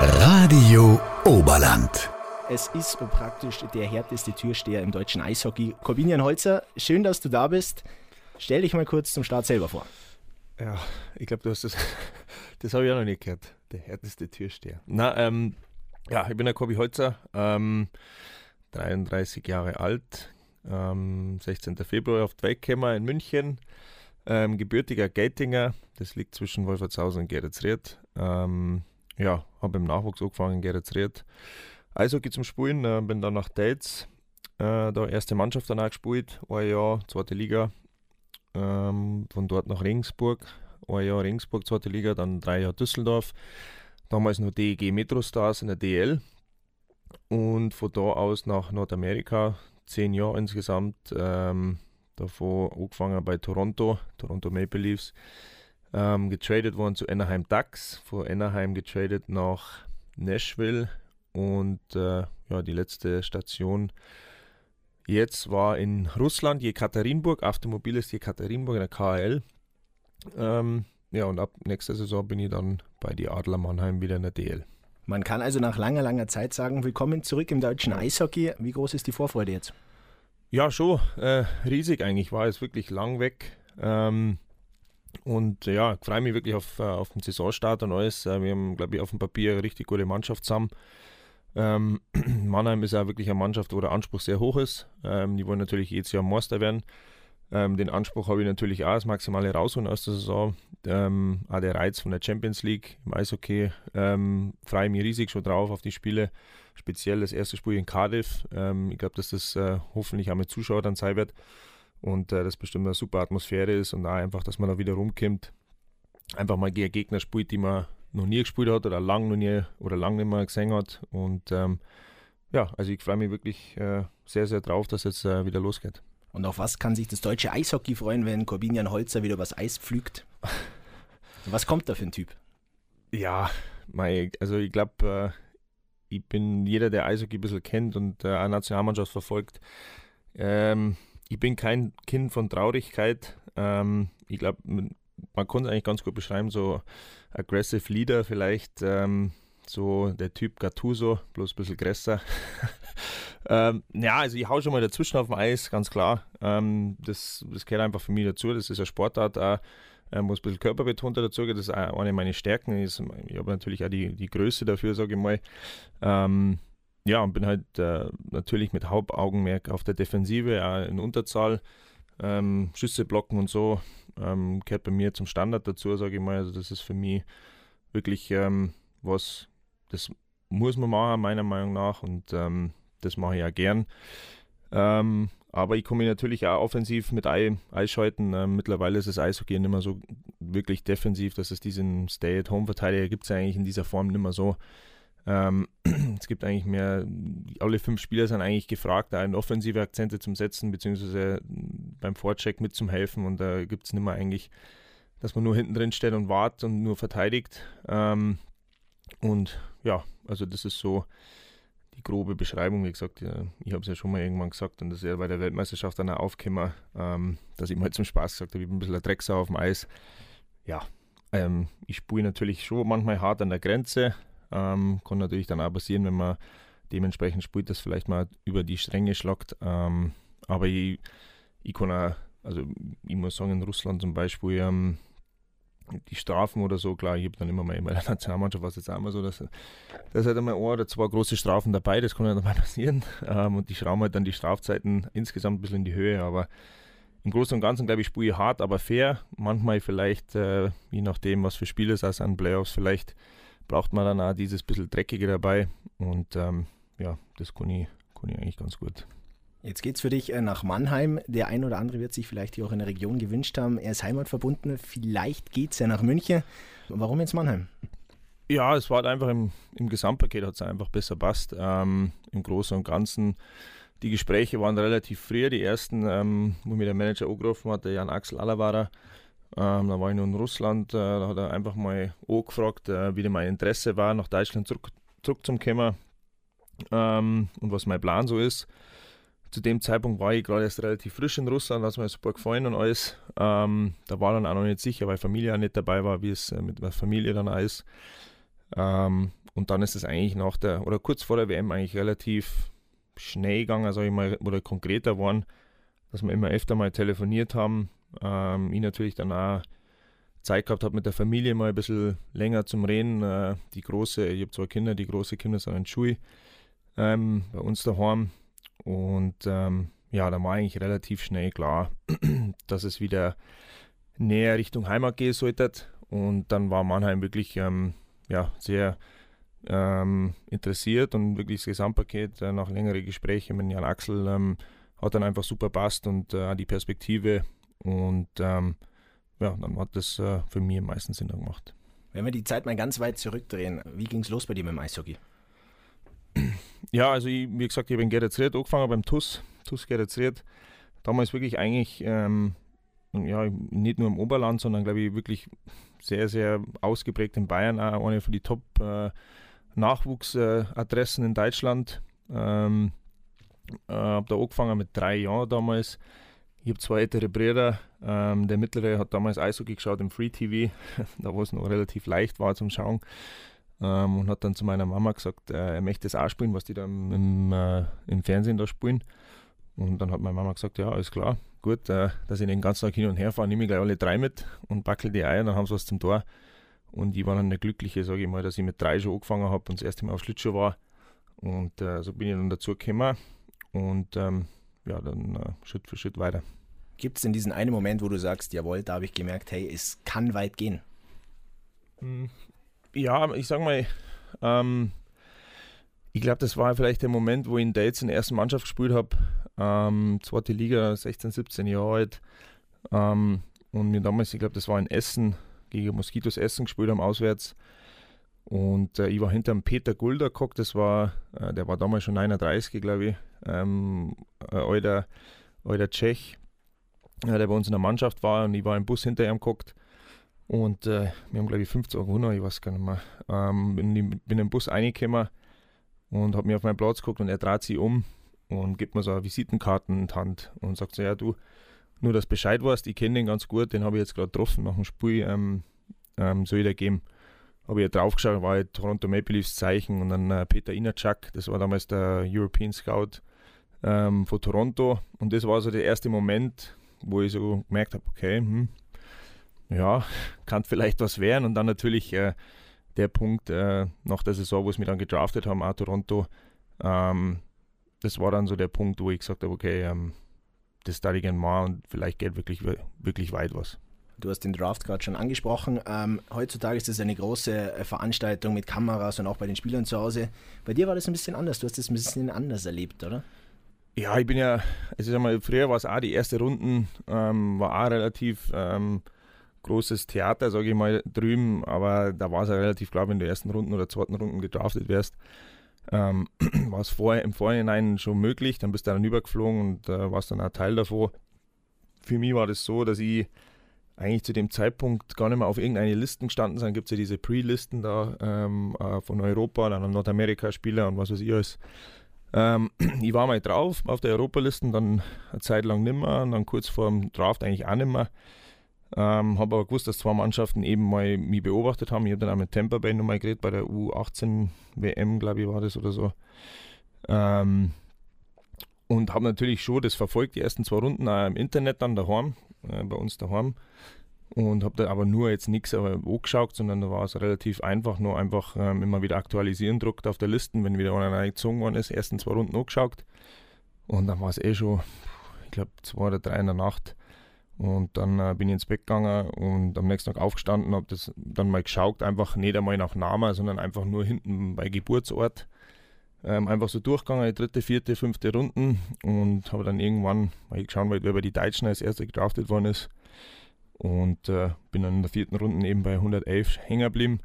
Radio Oberland. Es ist praktisch der härteste Türsteher im deutschen Eishockey. Corbinian Holzer, schön, dass du da bist. Stell dich mal kurz zum Start selber vor. Ja, ich glaube, du hast das. Das habe ich auch noch nicht gehört. Der härteste Türsteher. Na, ähm, ja, ich bin der Corby Holzer, ähm, 33 Jahre alt, ähm, 16. Februar auf gekommen in München. Ähm, gebürtiger Geltinger, das liegt zwischen Wolfertshausen und Geretsried. Ähm, ja, habe im Nachwuchs angefangen in Geretsried. Eishockey zum Spielen, äh, bin dann nach Delz, äh, da erste Mannschaft danach gespielt, ein Jahr, zweite Liga. Ähm, von dort nach Regensburg, ein Jahr Regensburg, zweite Liga, dann drei Jahre Düsseldorf. Damals nur DEG Metrostars in der DL. Und von da aus nach Nordamerika, zehn Jahre insgesamt. Ähm, davor angefangen bei Toronto, Toronto Maple Leafs. Ähm, getradet worden zu Anaheim Ducks, von Anaheim getradet nach Nashville und äh, ja, die letzte Station jetzt war in Russland, Jekaterinburg, Automobil ist Jekaterinburg in der KHL. Ähm, ja, und ab nächster Saison bin ich dann bei die Adler Mannheim wieder in der DL. Man kann also nach langer, langer Zeit sagen, willkommen zurück im deutschen Eishockey. Wie groß ist die Vorfreude jetzt? Ja, schon äh, riesig eigentlich. War jetzt wirklich lang weg. Ähm, und ja, ich freue mich wirklich auf, äh, auf den Saisonstart und alles. Äh, wir haben, glaube ich, auf dem Papier eine richtig gute Mannschaft zusammen. Ähm, Mannheim ist ja wirklich eine Mannschaft, wo der Anspruch sehr hoch ist. Ähm, die wollen natürlich jedes Jahr Meister werden. Ähm, den Anspruch habe ich natürlich auch, das Maximale rausholen aus der Saison. Ähm, auch der Reiz von der Champions League im Eishockey. Ähm, freue ich mich riesig schon drauf auf die Spiele. Speziell das erste Spiel in Cardiff. Ähm, ich glaube, dass das äh, hoffentlich auch mit Zuschauern sein wird. Und äh, das bestimmt eine super Atmosphäre ist und auch einfach, dass man da wieder rumkommt. Einfach mal gegen Gegner spielt, die man noch nie gespielt hat oder lang noch nie oder lang nicht mehr gesehen hat. Und ähm, ja, also ich freue mich wirklich äh, sehr, sehr drauf, dass es jetzt äh, wieder losgeht. Und auf was kann sich das deutsche Eishockey freuen, wenn Corbinian Holzer wieder übers Eis pflügt? was kommt da für ein Typ? Ja, mein, also ich glaube, äh, ich bin jeder, der Eishockey ein bisschen kennt und äh, eine Nationalmannschaft verfolgt. Ähm, ich bin kein Kind von Traurigkeit. Ähm, ich glaube, man kann es eigentlich ganz gut beschreiben, so aggressive Leader vielleicht, ähm, so der Typ Gattuso, bloß ein bisschen größer. ähm, ja, also ich hau schon mal dazwischen auf dem Eis, ganz klar. Ähm, das, das gehört einfach für mich dazu, das ist eine Sportart auch, wo es ein bisschen körperbetonter dazu geht, das ist eine meiner Stärken. Ich habe natürlich auch die, die Größe dafür, sage ich mal. Ähm, ja, und bin halt äh, natürlich mit Hauptaugenmerk auf der Defensive, auch in Unterzahl. Ähm, Schüsse blocken und so ähm, gehört bei mir zum Standard dazu, sage ich mal. Also das ist für mich wirklich ähm, was, das muss man machen, meiner Meinung nach. Und ähm, das mache ich ja gern. Ähm, aber ich komme natürlich auch offensiv mit einschalten. Ähm, mittlerweile ist das Eishockey nicht mehr so wirklich defensiv, dass es diesen Stay-at-Home-Verteidiger gibt es eigentlich in dieser Form nicht mehr so. Ähm, es gibt eigentlich mehr, alle fünf Spieler sind eigentlich gefragt, da offensive Akzente zum Setzen, beziehungsweise beim Vorcheck mit zum Helfen und da gibt es nicht mehr eigentlich, dass man nur hinten drin steht und wartet und nur verteidigt. Ähm, und ja, also das ist so die grobe Beschreibung. Wie gesagt, ich habe es ja schon mal irgendwann gesagt und das ist ja bei der Weltmeisterschaft dann auch aufgekommen, ähm, dass ich mal zum Spaß gesagt habe, ich bin ein bisschen ein Drecksau auf dem Eis. Ja, ähm, ich spiele natürlich schon manchmal hart an der Grenze, ähm, kann natürlich dann auch passieren, wenn man dementsprechend spielt, dass vielleicht mal über die Stränge schlagt. Ähm, aber ich, ich kann auch, also ich muss sagen, in Russland zum Beispiel, ähm, die Strafen oder so, klar, ich habe dann immer mal bei der Nationalmannschaft was jetzt auch mal so, dass da halt einmal ein oder zwei große Strafen dabei, das kann ja dann mal passieren. Ähm, und die schrauben halt dann die Strafzeiten insgesamt ein bisschen in die Höhe, aber im Großen und Ganzen, glaube ich, spiele ich hart, aber fair. Manchmal vielleicht, äh, je nachdem, was für Spiele es ist an Playoffs, vielleicht braucht man dann auch dieses bisschen Dreckige dabei. Und ähm, ja, das kann ich, kann ich eigentlich ganz gut. Jetzt geht es für dich äh, nach Mannheim. Der ein oder andere wird sich vielleicht hier auch in der Region gewünscht haben. Er ist heimatverbunden. Vielleicht geht es ja nach München. Warum jetzt Mannheim? Ja, es war halt einfach im, im Gesamtpaket hat es einfach besser passt. Ähm, Im Großen und Ganzen. Die Gespräche waren relativ früh. Die ersten, ähm, wo mir der Manager angerufen hat, der Jan Axel Alavara, ähm, da war ich noch in Russland, äh, da hat er einfach mal angefragt, äh, wie mein Interesse war, nach Deutschland zurück, zurückzukommen ähm, und was mein Plan so ist. Zu dem Zeitpunkt war ich gerade erst relativ frisch in Russland, hat mir super gefallen und alles. Ähm, da war dann auch noch nicht sicher, weil Familie auch nicht dabei war, wie es äh, mit der Familie dann auch ist. Ähm, und dann ist es eigentlich nach der, oder kurz vor der WM eigentlich relativ schnell gegangen, sage ich mal, oder konkreter geworden, dass wir immer öfter mal telefoniert haben. Ähm, ich natürlich dann auch Zeit gehabt habe mit der Familie mal ein bisschen länger zum Reden. Äh, die große, ich habe zwei Kinder, die große Kinder sind in Schule ähm, bei uns daheim. Und ähm, ja, da war eigentlich relativ schnell klar, dass es wieder näher Richtung Heimat gehen sollte. Und dann war Mannheim wirklich ähm, ja, sehr ähm, interessiert und wirklich das Gesamtpaket äh, nach längeren Gesprächen mit Jan Axel ähm, hat dann einfach super passt und äh, die Perspektive und ähm, ja, dann hat das äh, für mich am meisten Sinn gemacht. Wenn wir die Zeit mal ganz weit zurückdrehen, wie ging es los bei dir mit dem Eishockey? Ja, also ich, wie gesagt, ich habe in Geretsried angefangen beim TUS, TUS Geretsried. Damals wirklich eigentlich, ähm, ja, nicht nur im Oberland, sondern glaube ich wirklich sehr, sehr ausgeprägt in Bayern, auch eine von den Top äh, Nachwuchsadressen in Deutschland. Ähm, äh, habe da angefangen mit drei Jahren damals. Ich habe zwei ältere Brüder. Ähm, der mittlere hat damals Eishockey geschaut im Free TV, da wo es noch relativ leicht war zum Schauen. Ähm, und hat dann zu meiner Mama gesagt, äh, er möchte das auch spielen, was die da im, äh, im, Fernsehen da spielen. Und dann hat meine Mama gesagt, ja, alles klar, gut, äh, dass ich den ganzen Tag hin und her fahre, nehme ich gleich alle drei mit und backel die Eier, dann haben sie was zum Tor. Und ich war dann der Glückliche, sage ich mal, dass ich mit drei schon angefangen habe und das erste Mal auf Schlittschuh war. Und äh, so bin ich dann dazu gekommen und ähm, ja, dann äh, Schritt für Schritt weiter. Gibt es denn diesen einen Moment, wo du sagst, jawohl, da habe ich gemerkt, hey, es kann weit gehen? Hm, ja, ich sag mal, ähm, ich glaube, das war vielleicht der Moment, wo ich in Dates in der ersten Mannschaft gespielt habe. Ähm, zweite Liga, 16, 17 Jahre alt. Ähm, und mir damals, ich glaube, das war in Essen, gegen Moskitos Essen gespielt haben, auswärts. Und äh, ich war hinter dem Peter Gulder geguckt, das war, äh, der war damals schon 39, glaube ich, ähm, ein alter, alter Tschech, äh, der bei uns in der Mannschaft war und ich war im Bus hinter ihm geguckt. Und äh, wir haben, glaube ich, 50 Euro gewonnen, ich weiß gar nicht mehr. Ähm, bin, bin im Bus reingekommen und habe mir auf meinen Platz geguckt und er dreht sich um und gibt mir so eine Visitenkarte in die Hand und sagt so, ja du, nur dass Bescheid weißt, ich kenne den ganz gut, den habe ich jetzt gerade getroffen nach dem Spiel, ähm, ähm, soll ich dir geben. Habe ich ja draufgeschaut, war halt Toronto Maple Leafs Zeichen und dann äh, Peter Inacak, das war damals der European Scout ähm, von Toronto und das war so der erste Moment, wo ich so gemerkt habe, okay, hm, ja, kann vielleicht was werden. Und dann natürlich äh, der Punkt äh, nach der Saison, wo es mich dann gedraftet haben, auch Toronto, ähm, das war dann so der Punkt, wo ich gesagt habe, okay, ähm, das da ich gerne mal und vielleicht geht wirklich, wirklich weit was. Du hast den Draft gerade schon angesprochen. Ähm, heutzutage ist das eine große äh, Veranstaltung mit Kameras und auch bei den Spielern zu Hause. Bei dir war das ein bisschen anders. Du hast das ein bisschen anders erlebt, oder? Ja, ich bin ja, also sag mal, früher war es auch die erste Runden, ähm, war auch relativ ähm, großes Theater, sage ich mal, drüben, aber da war es ja relativ klar, wenn du ersten Runden oder zweiten Runden gedraftet wärst, ähm, war es vorher, im Vorhinein schon möglich, dann bist du dann übergeflogen und äh, warst dann auch Teil davon. Für mich war das so, dass ich eigentlich zu dem Zeitpunkt gar nicht mehr auf irgendeine Listen gestanden sind. Gibt es ja diese Pre-Listen da ähm, äh, von Europa, dann Nordamerika-Spieler und was weiß ich alles. Ähm, ich war mal drauf auf der Europalisten, dann eine Zeit lang nimmer und dann kurz vor dem Draft eigentlich auch nimmer. Ähm, habe aber gewusst, dass zwei Mannschaften eben mal mich beobachtet haben. Ich habe dann auch mit Tampa Bay nochmal geredet, bei der U18 WM, glaube ich, war das oder so. Ähm, und habe natürlich schon das verfolgt, die ersten zwei Runden auch im Internet dann daheim, äh, bei uns daheim. Und habe da aber nur jetzt nichts angeschaut, sondern da war es relativ einfach, nur einfach ähm, immer wieder aktualisieren druckt auf der Liste, wenn wieder einer gezogen worden ist, ersten zwei Runden angeschaut. Und dann war es eh schon, ich glaube, zwei oder drei in der Nacht. Und dann äh, bin ich ins Bett gegangen und am nächsten Tag aufgestanden, habe das dann mal geschaut, einfach nicht einmal nach Namen, sondern einfach nur hinten bei Geburtsort. Ähm, einfach so durchgegangen, dritte, vierte, fünfte Runden und habe dann irgendwann, ich geschaut wer bei die Deutschen als erster gedraftet worden ist. Und äh, bin dann in der vierten Runde eben bei 111 hängen geblieben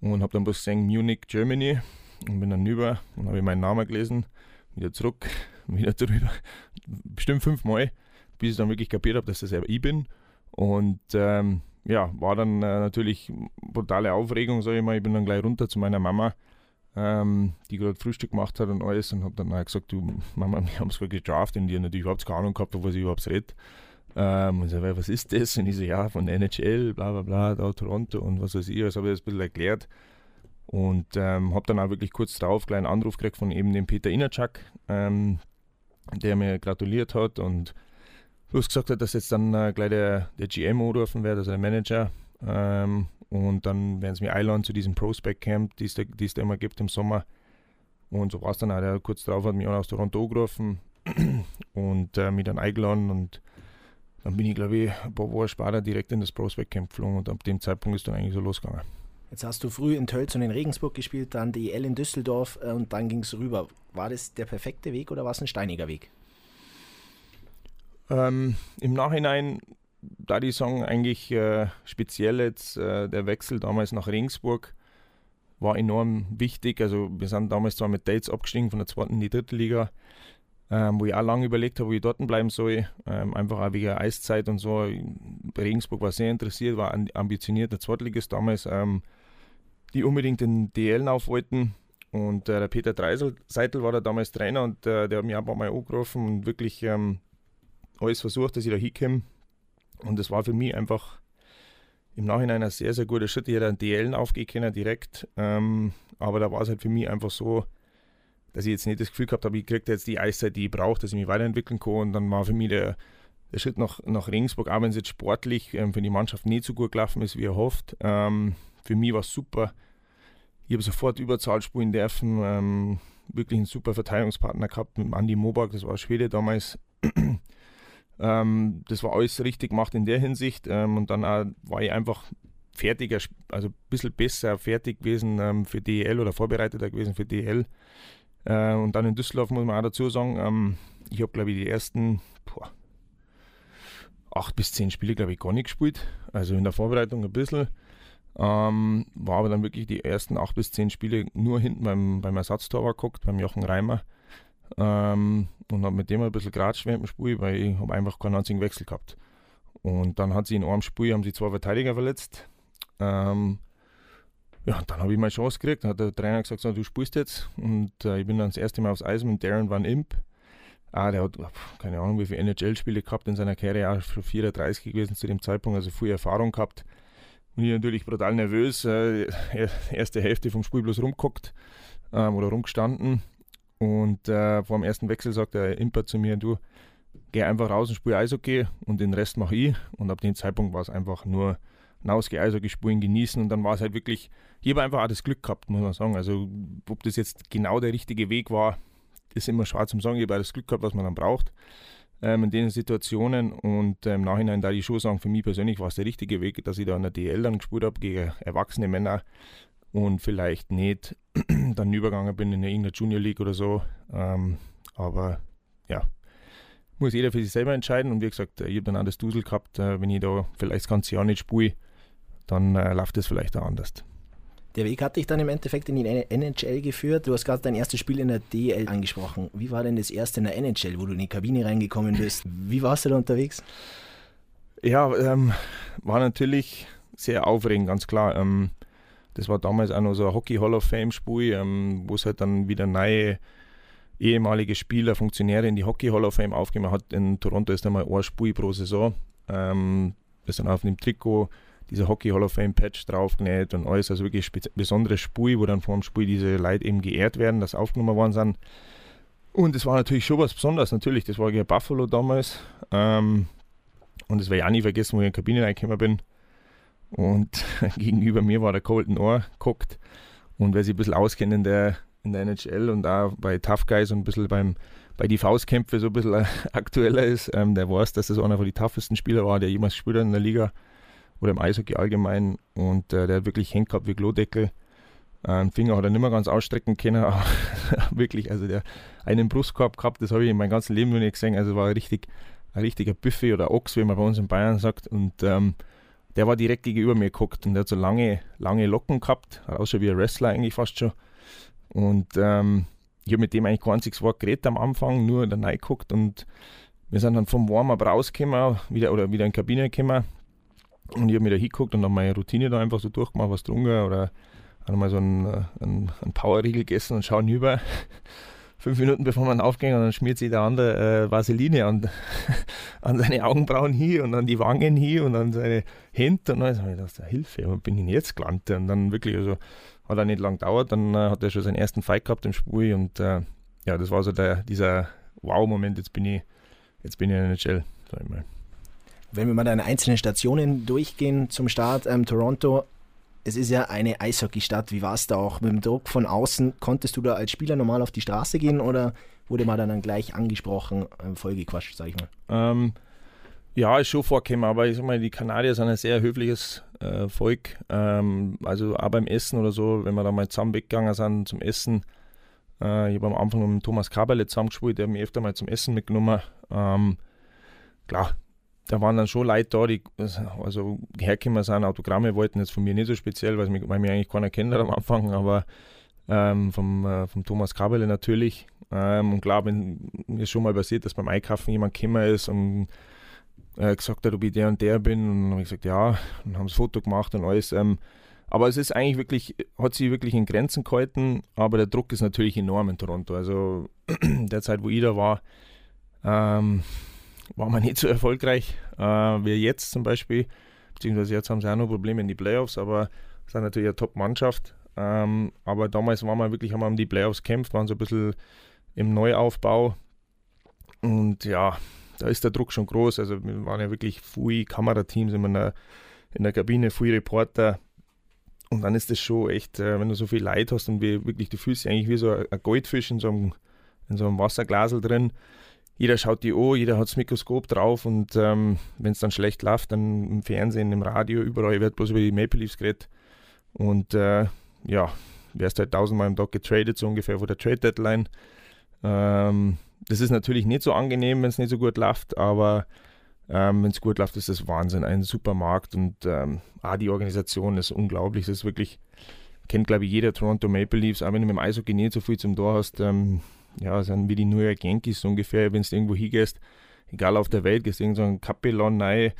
und habe dann bloß gesehen Munich, Germany und bin dann rüber und habe meinen Namen gelesen, wieder zurück, wieder drüber, bestimmt fünfmal bis ich dann wirklich kapiert habe, dass das selber ich bin. Und ähm, ja, war dann äh, natürlich brutale Aufregung, sage ich mal. Ich bin dann gleich runter zu meiner Mama, ähm, die gerade Frühstück gemacht hat und alles und habe dann auch gesagt, du Mama, wir haben es gerade gedraft und die hat natürlich überhaupt keine Ahnung gehabt, was ich überhaupt rede. Ähm, und so, was ist das? Und ich so, ja, von NHL, bla bla bla, da Toronto und was weiß ich, also habe ich das ein bisschen erklärt. Und ähm, habe dann auch wirklich kurz drauf einen Anruf gekriegt von eben dem Peter Innerchak, ähm, der mir gratuliert hat und bloß gesagt hat, dass jetzt dann äh, gleich der, der GM anrufen wird, also der Manager. Ähm, und dann werden sie mich einladen zu diesem Prospect Camp, die es da immer gibt im Sommer. Und so war es dann auch. Der kurz drauf hat mich auch aus Toronto angerufen und äh, mich dann eingeladen. Und dann bin ich, glaube ich, ein paar Wochen später direkt in das Prospect Camp geflogen. Und ab dem Zeitpunkt ist dann eigentlich so losgegangen. Jetzt hast du früh in Tölz und in Regensburg gespielt, dann die EL in Düsseldorf äh, und dann ging es rüber. War das der perfekte Weg oder war es ein steiniger Weg? Ähm, Im Nachhinein, da die sagen, eigentlich äh, speziell jetzt äh, der Wechsel damals nach Regensburg war enorm wichtig. Also wir sind damals zwar mit Dates abgestiegen von der zweiten in die dritte Liga, ähm, wo ich auch lange überlegt habe, wo ich dort bleiben soll. Ähm, einfach auch wegen Eiszeit und so. Regensburg war sehr interessiert, war ambitioniert, der Zweitligist damals. Ähm, die unbedingt den DL auf wollten. Und äh, der Peter Dreiseitel war da damals Trainer und äh, der hat mich ein paar Mal angerufen und wirklich ähm, alles versucht, dass ich da hinkomme. Und das war für mich einfach im Nachhinein ein sehr, sehr guter Schritt. Ich hätte einen DL aufgehen können direkt. Ähm, aber da war es halt für mich einfach so, dass ich jetzt nicht das Gefühl gehabt habe, ich kriege jetzt die Eiszeit, die ich brauche, dass ich mich weiterentwickeln kann. Und dann war für mich der, der Schritt nach, nach Regensburg, auch wenn es jetzt sportlich ähm, für die Mannschaft nicht so gut gelaufen ist, wie er hofft, ähm, für mich war es super. Ich habe sofort Überzahl spielen dürfen. Ähm, wirklich einen super Verteidigungspartner gehabt mit Andy Mobak, das war Schwede damals. Ähm, das war alles richtig gemacht in der Hinsicht. Ähm, und dann war ich einfach fertiger, also ein bisschen besser fertig gewesen ähm, für DEL oder vorbereiteter gewesen für DEL. Äh, und dann in Düsseldorf muss man auch dazu sagen, ähm, ich habe glaube ich die ersten boah, acht bis zehn Spiele glaube ich gar nicht gespielt. Also in der Vorbereitung ein bisschen. Ähm, war aber dann wirklich die ersten acht bis zehn Spiele nur hinten beim, beim Ersatztorwart geguckt, beim Jochen Reimer. Ähm, und habe mit dem ein bisschen geratscht während dem Spiel, weil ich habe einfach keinen einzigen Wechsel gehabt. Und dann hat sie in einem Spiel haben sie zwei Verteidiger verletzt. Ähm, ja, dann habe ich meine Chance gekriegt. Dann hat der Trainer gesagt, so, du spielst jetzt. Und äh, ich bin dann das erste Mal aufs Eis mit Darren Van Imp. Ah, der hat keine Ahnung, wie viele NHL-Spiele gehabt in seiner Karriere, auch schon 34 gewesen zu dem Zeitpunkt, also viel Erfahrung gehabt. Und ich natürlich brutal nervös. Äh, erste Hälfte vom Spiel bloß rumgeguckt ähm, oder rumgestanden. Und äh, vor dem ersten Wechsel sagt der Imper zu mir, du, geh einfach raus und spiel Eishockey und den Rest mache ich. Und ab dem Zeitpunkt war es einfach nur hinausgehen, Eishockey spielen, genießen. Und dann war es halt wirklich, ich habe einfach auch das Glück gehabt, muss man sagen. Also ob das jetzt genau der richtige Weg war, ist immer schwer zum sagen. Ich habe das Glück gehabt, was man dann braucht ähm, in den Situationen. Und äh, im Nachhinein da die schon sagen, für mich persönlich war es der richtige Weg, dass ich da in der DL dann gespielt habe gegen erwachsene Männer und vielleicht nicht dann übergegangen bin in irgendeiner Junior League oder so. Ähm, aber ja, muss jeder für sich selber entscheiden. Und wie gesagt, ich habe dann auch das Dusel gehabt, äh, wenn ich da vielleicht das ganze Jahr nicht spiele, dann äh, läuft das vielleicht auch anders. Der Weg hat dich dann im Endeffekt in die NHL geführt. Du hast gerade dein erstes Spiel in der DL angesprochen. Wie war denn das erste in der NHL, wo du in die Kabine reingekommen bist? Wie warst du da unterwegs? Ja, ähm, war natürlich sehr aufregend, ganz klar. Ähm, das war damals auch noch so ein Hockey Hall of Fame Spiel, ähm, wo es halt dann wieder neue ehemalige Spieler, Funktionäre in die Hockey Hall of Fame aufgemacht hat. In Toronto ist einmal ein Spiel pro Saison. Ähm, das dann auf dem Trikot dieser Hockey Hall of Fame Patch draufgenäht und alles, also wirklich besonderes Spiel, wo dann vor dem Spiel diese Leute eben geehrt werden, dass aufgenommen worden sind. Und es war natürlich schon was Besonderes, natürlich, das war gegen Buffalo damals. Ähm, und das werde ich auch nie vergessen, wo ich in die Kabine reingekommen bin. Und gegenüber mir war der Colton Orr geguckt. Und wer sich ein bisschen auskennt in der, in der NHL und auch bei Tough Guys und ein bisschen beim, bei die Faustkämpfe so ein bisschen aktueller ist, ähm, der weiß, dass das einer von den toughesten Spieler war, der jemals gespielt hat in der Liga oder im Eishockey allgemein. Und äh, der hat wirklich hängt gehabt wie Klodeckel. Einen Finger hat er nicht mehr ganz ausstrecken können, aber wirklich, also der einen Brustkorb gehabt, das habe ich in meinem ganzen Leben noch nicht gesehen. Also war richtig, ein richtiger Buffet oder Ochs, wie man bei uns in Bayern sagt. Und ähm, der war direkt gegenüber mir geguckt und der hat so lange, lange Locken gehabt, ausschaut wie ein Wrestler eigentlich fast schon. Und ähm, ich habe mit dem eigentlich kein einziges Wort geredet am Anfang, nur da geguckt und wir sind dann vom Warm-up rausgekommen, wieder, oder wieder in die Kabine gekommen. Und ich habe mir da hingeguckt und dann meine Routine da einfach so durchgemacht, was getrunken oder einmal so einen, äh, einen, einen Powerriegel gegessen und schauen über. Fünf Minuten bevor man aufging und dann schmiert sich der andere äh, Vaseline an, an seine Augenbrauen hier und an die Wangen hier und an seine Hände und dann habe ich gedacht, Hilfe, wo bin ich denn jetzt gelandet? Und dann wirklich, also Hat auch nicht lang gedauert, dann äh, hat er schon seinen ersten Fight gehabt im Spiel und äh, ja, das war so der, dieser Wow-Moment, jetzt bin ich, jetzt bin ich in der NHL, sag ich mal. Wenn wir mal deine einzelnen Stationen durchgehen zum Start, ähm, Toronto, es ist ja eine Eishockeystadt. Wie war es da auch mit dem Druck von außen? Konntest du da als Spieler normal auf die Straße gehen oder wurde man dann gleich angesprochen, äh, vollgequatscht, sag ich mal? Ähm, ja, ist schon vorgekommen, aber ich sag mal, die Kanadier sind ein sehr höfliches äh, Volk. Ähm, also auch beim Essen oder so, wenn wir da mal zusammen weggegangen sind zum Essen. Äh, ich habe am Anfang mit Thomas Kaberle zusammengespielt, der hat mich öfter mal zum Essen mitgenommen. Ähm, klar, da waren dann schon Leute da, die also hergekommen sind, Autogramme wollten, jetzt von mir nicht so speziell, weil mich, weil mich eigentlich keiner kennt am Anfang, aber ähm, vom, äh, vom Thomas Kabele natürlich. Ähm, und klar, wenn mir schon mal passiert, dass beim Einkaufen jemand gekommen ist und äh, gesagt hat, ob ich der und der bin. Und dann habe ich gesagt, ja, und haben das Foto gemacht und alles. Ähm, aber es ist eigentlich wirklich, hat sich wirklich in Grenzen gehalten, aber der Druck ist natürlich enorm in Toronto. Also der wo ich da war, ähm, war man nicht so erfolgreich äh, wie jetzt zum Beispiel. Beziehungsweise jetzt haben sie auch noch Probleme in die Playoffs, aber sind natürlich eine Top-Mannschaft. Ähm, aber damals waren wir wirklich, haben wir um die Playoffs gekämpft, waren so ein bisschen im Neuaufbau. Und ja, da ist der Druck schon groß. Also wir waren ja wirklich viele Kamerateams in der, in der Kabine, viele Reporter. Und dann ist das schon echt, äh, wenn du so viel Leid hast und wirklich, du fühlst dich eigentlich wie so ein Goldfisch in so einem, in so einem Wasserglasel drin jeder schaut die an, jeder hat das Mikroskop drauf und ähm, wenn es dann schlecht läuft, dann im Fernsehen, im Radio, überall wird bloß über die Maple Leafs geredet. Und äh, ja, wärst halt tausendmal am Tag getradet, so ungefähr vor der Trade Deadline. Ähm, das ist natürlich nicht so angenehm, wenn es nicht so gut läuft, aber ähm, wenn es gut läuft, ist das Wahnsinn. Ein super Markt und ähm, auch die Organisation ist unglaublich. Das ist wirklich, kennt glaube ich jeder Toronto Maple Leafs, auch wenn du mit dem Eishockey nicht so viel zum Tor hast. Ähm, ja, sind wie die New York Yankees so ungefähr, wenn du irgendwo hingehst, egal auf der Welt, gehst irgend so ein Kapelon rein,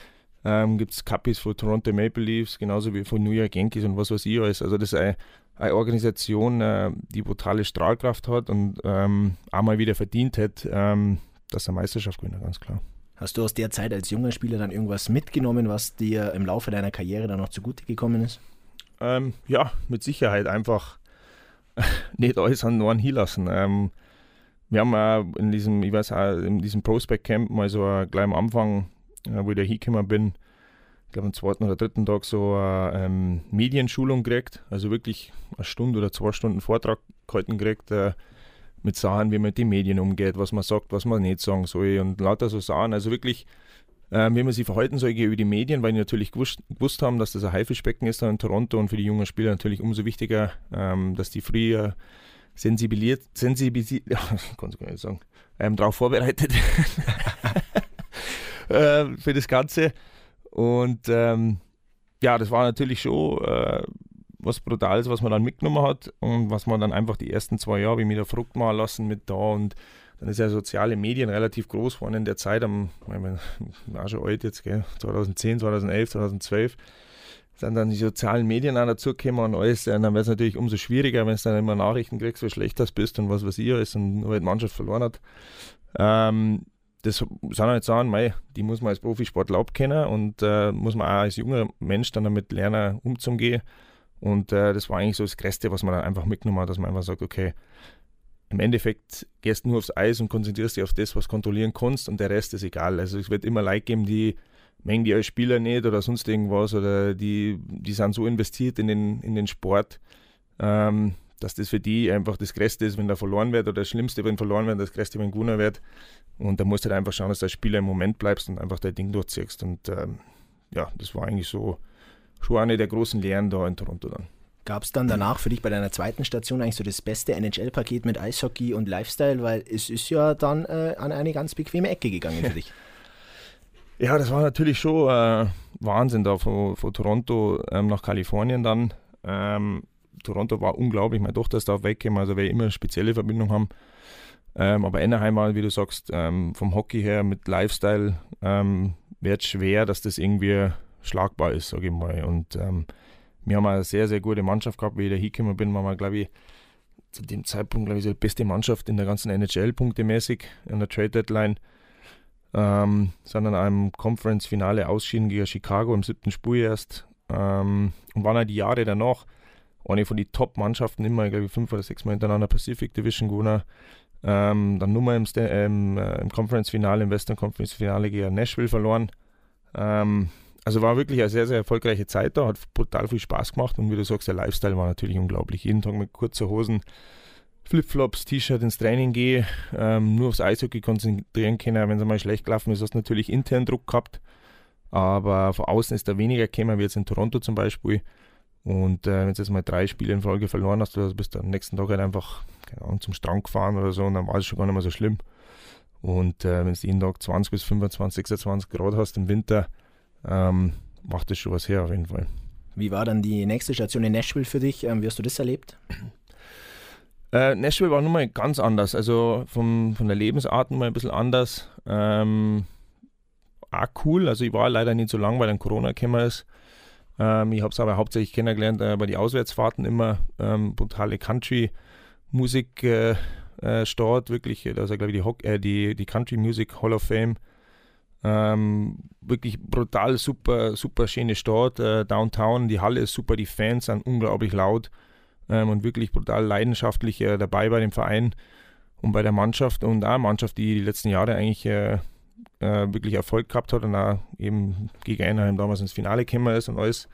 ähm, gibt es Cappies von Toronto Maple Leafs, genauso wie von New York Yankees und was weiß ich alles. Also das ist eine, eine Organisation, äh, die brutale Strahlkraft hat und ähm, auch mal wieder verdient hat, ähm, dass er Meisterschaft gewinnt, ganz klar. Hast du aus der Zeit als junger Spieler dann irgendwas mitgenommen, was dir im Laufe deiner Karriere dann noch zugute gekommen ist? Ähm, ja, mit Sicherheit einfach nicht alles an einen hinlassen. Ähm, wir haben auch in diesem, ich weiß auch, in diesem Prospect Camp mal so gleich am Anfang, wo ich da hingekommen bin, ich glaube am zweiten oder dritten Tag so eine ähm, Medienschulung gekriegt, also wirklich eine Stunde oder zwei Stunden Vortrag gehalten gekriegt, äh, mit Sachen, wie man mit den Medien umgeht, was man sagt, was man nicht sagen soll und lauter so Sachen, also wirklich, äh, wie man sich verhalten soll gegenüber die Medien, weil die natürlich gewusst, gewusst haben, dass das ein Haifischbecken ist da in Toronto und für die jungen Spieler natürlich umso wichtiger, ähm, dass die früher sensibilisiert, sensibilisiert, ich sagen, ähm, darauf vorbereitet. Äh, für das Ganze. Und ähm, ja, das war natürlich schon äh, was Brutales, was man dann mitgenommen hat und was man dann einfach die ersten zwei Jahre, wie mir da Frucht mal lassen mit da und dann ist ja soziale Medien relativ groß geworden in der Zeit, am, ich bin auch schon alt jetzt, gell, 2010, 2011, 2012 sind dann die sozialen Medien auch dazugekommen und alles, dann wird es natürlich umso schwieriger, wenn du dann immer Nachrichten kriegst, wie schlecht das bist und was weiß ich ist und weil die Mannschaft verloren hat. Ähm, das ich nicht sagen, mei, die muss man als Profisportler abkennen und äh, muss man auch als junger Mensch dann damit lernen, umzugehen. Und äh, das war eigentlich so das Größte, was man dann einfach mitgenommen hat, dass man einfach sagt, okay, im Endeffekt gehst du nur aufs Eis und konzentrierst dich auf das, was kontrollieren kannst und der Rest ist egal. Also es wird immer Leute geben, die mengen die als Spieler nicht oder sonst irgendwas oder die, die sind so investiert in den, in den Sport, ähm, dass das für die einfach das Größte ist, wenn da verloren wird oder das Schlimmste, wenn verloren wird, das Größte, wenn gewonnen wird. Und da musst du halt einfach schauen, dass du als Spieler im Moment bleibst und einfach dein Ding durchziehst. Und ähm, ja, das war eigentlich so schon eine der großen Lehren da in Toronto dann. Gab es dann danach für dich bei deiner zweiten Station eigentlich so das beste NHL-Paket mit Eishockey und Lifestyle? Weil es ist ja dann äh, an eine ganz bequeme Ecke gegangen für dich. Ja, das war natürlich schon äh, Wahnsinn da von, von Toronto ähm, nach Kalifornien dann. Ähm, Toronto war unglaublich, meine Tochter ist da weggekommen, also wir immer eine spezielle Verbindung haben. Ähm, aber Anaheim, wie du sagst, ähm, vom Hockey her mit Lifestyle ähm, wird schwer, dass das irgendwie schlagbar ist, sage ich mal. Und ähm, wir haben eine sehr, sehr gute Mannschaft gehabt, wie ich da hingekommen bin, waren wir, glaube ich, zu dem Zeitpunkt, glaube ich, die beste Mannschaft in der ganzen NHL punktemäßig an der Trade Deadline ähm, sind an einem Conference-Finale ausschieden gegen Chicago im siebten Spiel erst ähm, und waren auch die Jahre danach eine von den Top-Mannschaften immer, glaube ich, fünf oder sechs Mal hintereinander Pacific Division gewonnen. Ähm, dann nur mal im, ähm, äh, im Conference-Finale, im Western Conference-Finale gegen Nashville verloren. Ähm, also war wirklich eine sehr, sehr erfolgreiche Zeit da, hat brutal viel Spaß gemacht und wie du sagst, der Lifestyle war natürlich unglaublich. Jeden Tag mit kurzer Hosen, Flipflops, T-Shirt ins Training gehe, ähm, nur aufs Eishockey konzentrieren können. Wenn es einmal schlecht gelaufen ist, hast du natürlich intern Druck gehabt, aber von außen ist da weniger gekommen, wie jetzt in Toronto zum Beispiel. Und äh, wenn du jetzt mal drei Spiele in Folge verloren hast, oder bist du am nächsten Tag halt einfach Ahnung, zum Strand gefahren oder so und dann war es schon gar nicht mehr so schlimm. Und äh, wenn du jeden Tag 20 bis 25, 26 Grad hast im Winter, ähm, macht das schon was her auf jeden Fall. Wie war dann die nächste Station in Nashville für dich? Ähm, wie hast du das erlebt? Äh, Nashville war nun mal ganz anders, also vom, von der Lebensart nun mal ein bisschen anders. Ähm, auch cool, also ich war leider nicht so lange, weil dann Corona gekommen ist. Ähm, ich habe es aber hauptsächlich kennengelernt äh, bei den Auswärtsfahrten immer. Ähm, brutale Country-Musik äh, äh, Start, wirklich, also glaube ich die, äh, die, die Country Music Hall of Fame ähm, wirklich brutal super, super schöne Stadt, äh, Downtown, die Halle ist super, die Fans sind unglaublich laut ähm, und wirklich brutal leidenschaftlich äh, dabei bei dem Verein und bei der Mannschaft und auch eine Mannschaft, die die letzten Jahre eigentlich äh, äh wirklich Erfolg gehabt hat und auch eben gegen Einheim damals ins Finale gekommen ist und alles.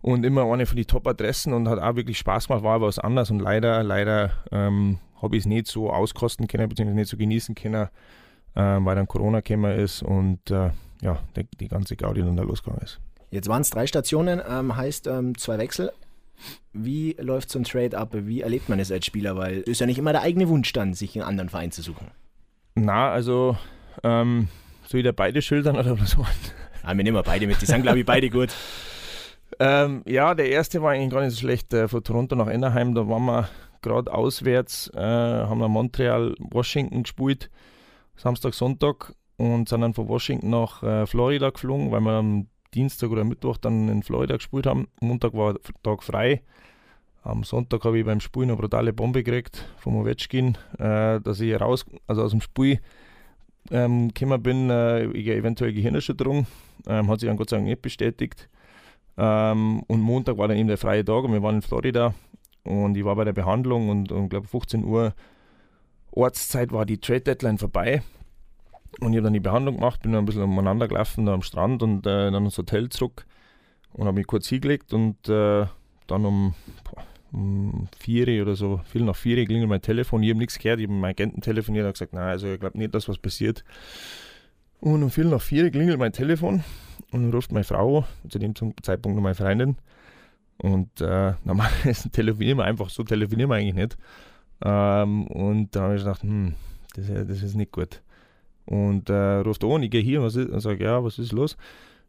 Und immer eine von den Top-Adressen und hat auch wirklich Spaß gemacht, war aber was anderes und leider, leider ähm, habe ich es nicht so auskosten können, beziehungsweise nicht so genießen können, äh, weil dann Corona gekommen ist und äh, ja, die, die, ganze Gaudi dann da losgegangen ist. Jetzt waren es drei Stationen, ähm, heißt ähm, zwei Wechsel. Wie läuft so ein Trade ab? Wie erlebt man es als Spieler? Weil es ist ja nicht immer der eigene Wunsch dann, sich einen anderen Verein zu suchen. Na, also ähm, soll ich da beide schildern oder was? Ah, wir nehmen beide mit, die sind glaube ich beide gut. Ähm, ja, der erste war eigentlich gar nicht so schlecht. Äh, von Toronto nach Anaheim, da waren wir gerade auswärts, äh, haben wir Montreal, Washington gespielt. Samstag, Sonntag und sind dann von Washington nach äh, Florida geflogen, weil wir am Dienstag oder Mittwoch dann in Florida gespielt haben. Montag war Tag frei. Am Sonntag habe ich beim Spiel eine brutale Bombe gekriegt vom Ovechkin, äh, dass ich raus, also aus dem Spiel ähm, gekommen bin, äh, eventuell Gehirnerschütterung. Ähm, hat sich dann Gott sei Dank nicht bestätigt. Ähm, und Montag war dann eben der freie Tag und wir waren in Florida und ich war bei der Behandlung und, und glaube 15 Uhr Ortszeit war die Trade Deadline vorbei. Und ich habe dann die Behandlung gemacht, bin dann ein bisschen umeinander gelaufen da am Strand und äh, dann ins Hotel zurück und habe mich kurz hingelegt und äh, dann um, um vier oder so, viel nach vier klingelt mein Telefon. Ich habe nichts gehört, ich habe mit meinem Agenten telefoniert und gesagt, nein, also ich glaube nicht, dass was passiert. Und um viel nach vier klingelt mein Telefon und dann ruft meine Frau, zu dem Zeitpunkt noch meine Freundin. Und äh, normalerweise telefonieren wir einfach so, telefonieren wir eigentlich nicht. Ähm, und da habe ich gedacht, hm, das, das ist nicht gut. Und äh, ruft an, ich gehe hier was ist, und sage, ja, was ist los?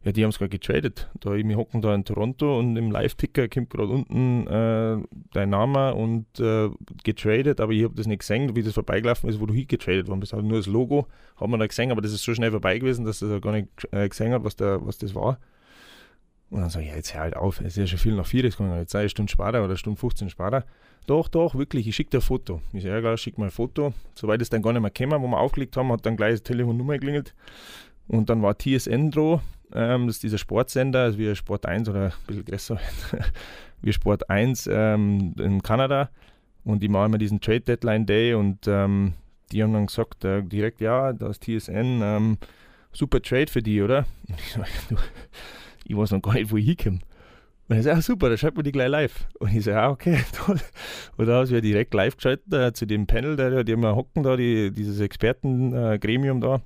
Ja, die haben es gerade getradet. Da, wir hocken da in Toronto und im Live-Ticker kommt gerade unten äh, dein Name und äh, getradet, aber ich habe das nicht gesehen, wie das vorbeigelaufen ist, wo du hier getradet worden bist. Also nur das Logo hat man da gesehen, aber das ist so schnell vorbei gewesen, dass er gar nicht äh, gesehen hat, was, der, was das war. Und dann sage ich, ja, jetzt hör halt auf, es ist ja schon viel nach vier, es kann jetzt eine Stunde später oder eine Stunde 15 später. Doch, doch, wirklich, ich schicke dir ein Foto. Ich sage, ja, klar, schick mal ein Foto. Soweit es dann gar nicht mehr gekommen, wo wir aufgelegt haben, hat dann gleich das Telefonnummer geklingelt. Und dann war TSN drauf, ähm, das ist dieser Sportsender, also wie Sport 1 oder ein bisschen größer, wie Sport 1 ähm, in Kanada. Und die machen immer diesen Trade Deadline Day und ähm, die haben dann gesagt, äh, direkt, ja, das TSN, ähm, super Trade für die, oder? ich weiß noch gar nicht, wo ich hinkomme. Und er sagt, ah, super, da schreibt man die gleich live. Und ich sage, ah, okay, toll. Und da haben wir direkt live geschaltet äh, zu dem Panel, da, die immer hocken da, die, dieses Expertengremium äh, da,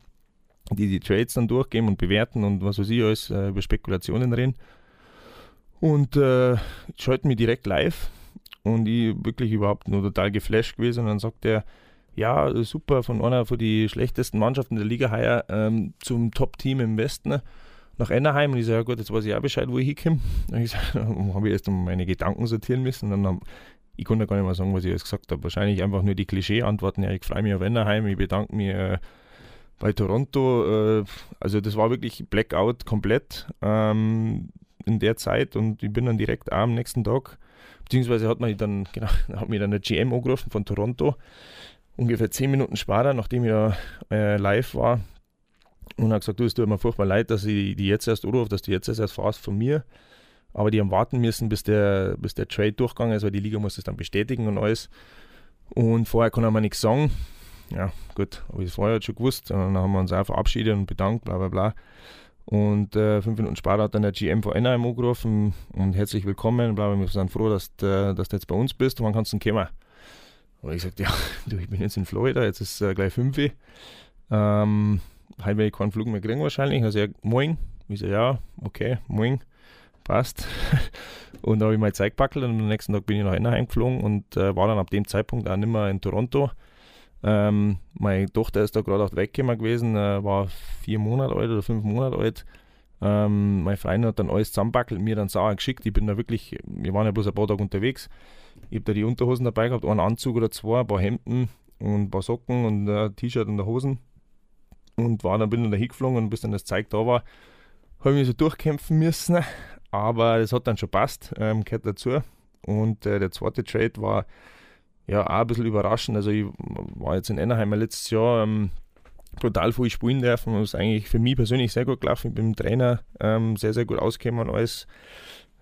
die die Trades dann durchgehen und bewerten und was weiß ich alles äh, über Spekulationen reden. Und äh, schalten mich direkt live und ich wirklich überhaupt nur total geflasht gewesen. Und dann sagt er, ja, super, von einer von den schlechtesten Mannschaften der Liga heuer ähm, zum Top-Team im Westen nach Anaheim und ich sage, ja gut, jetzt weiß ich auch Bescheid, wo ich hinkomme. Dann habe ich erst meine Gedanken sortieren müssen. Und dann ich konnte gar nicht mal sagen, was ich jetzt gesagt habe. Wahrscheinlich einfach nur die Klischee-Antworten. Ja, ich freue mich auf Anaheim, ich bedanke mich äh, bei Toronto. Äh, also das war wirklich Blackout komplett ähm, in der Zeit und ich bin dann direkt am nächsten Tag, beziehungsweise hat, mich dann, genau, hat mich dann der GM angerufen von Toronto, ungefähr zehn Minuten später, nachdem ich ja äh, live war, und hat gesagt, du, es tut mir furchtbar leid, dass ich die jetzt erst anrufe, dass du jetzt erst erfährst von mir. aber die haben warten müssen, bis der, bis der Trade durchgegangen ist, weil die Liga muss das dann bestätigen und alles. Und vorher kann man nichts sagen. Ja, gut, habe ich es vorher schon gewusst. Und dann haben wir uns auch verabschiedet und bedankt, bla bla bla. Und äh, fünf Minuten später hat dann der GM von Anaheim angerufen und herzlich willkommen. Bla, wir sind froh, dass, du, dass du jetzt bei uns bist und wann kannst du denn kommen? Und ich gesagt, ja, du, ich bin jetzt in Florida, jetzt ist äh, gleich 5 ähm, Heute werde ich keinen Flug mehr kriegen wahrscheinlich. Also ja, moin. Ich so, ja, okay, moin, passt. und dann habe ich meine Zeit gepackt und am nächsten Tag bin ich nach Anaheim geflogen und äh, war dann ab dem Zeitpunkt auch nicht mehr in Toronto. Ähm, meine Tochter ist da gerade der Weggekommen gewesen, äh, war vier Monate alt oder fünf Monate alt. Ähm, mein Freund hat dann alles zusammenbackelt, mir dann Sachen geschickt. Ich bin da wirklich, wir waren ja bloß ein paar Tage unterwegs. Ich habe da die Unterhosen dabei gehabt, einen Anzug oder zwei, ein paar Hemden und ein paar Socken und ein T-Shirt und Hosen. Und war dann bin dann da hingeflogen und bis dann das Zeug da war, habe ich mich so durchkämpfen müssen. Aber das hat dann schon passt, ähm, gehört dazu. Und äh, der zweite Trade war ja auch ein bisschen überraschend. Also ich war jetzt in Anaheim letztes Jahr ähm, brutal viel spielen dürfen. Das ist eigentlich für mich persönlich sehr gut gelaufen. Ich bin mit dem Trainer ähm, sehr, sehr gut ausgekommen und alles.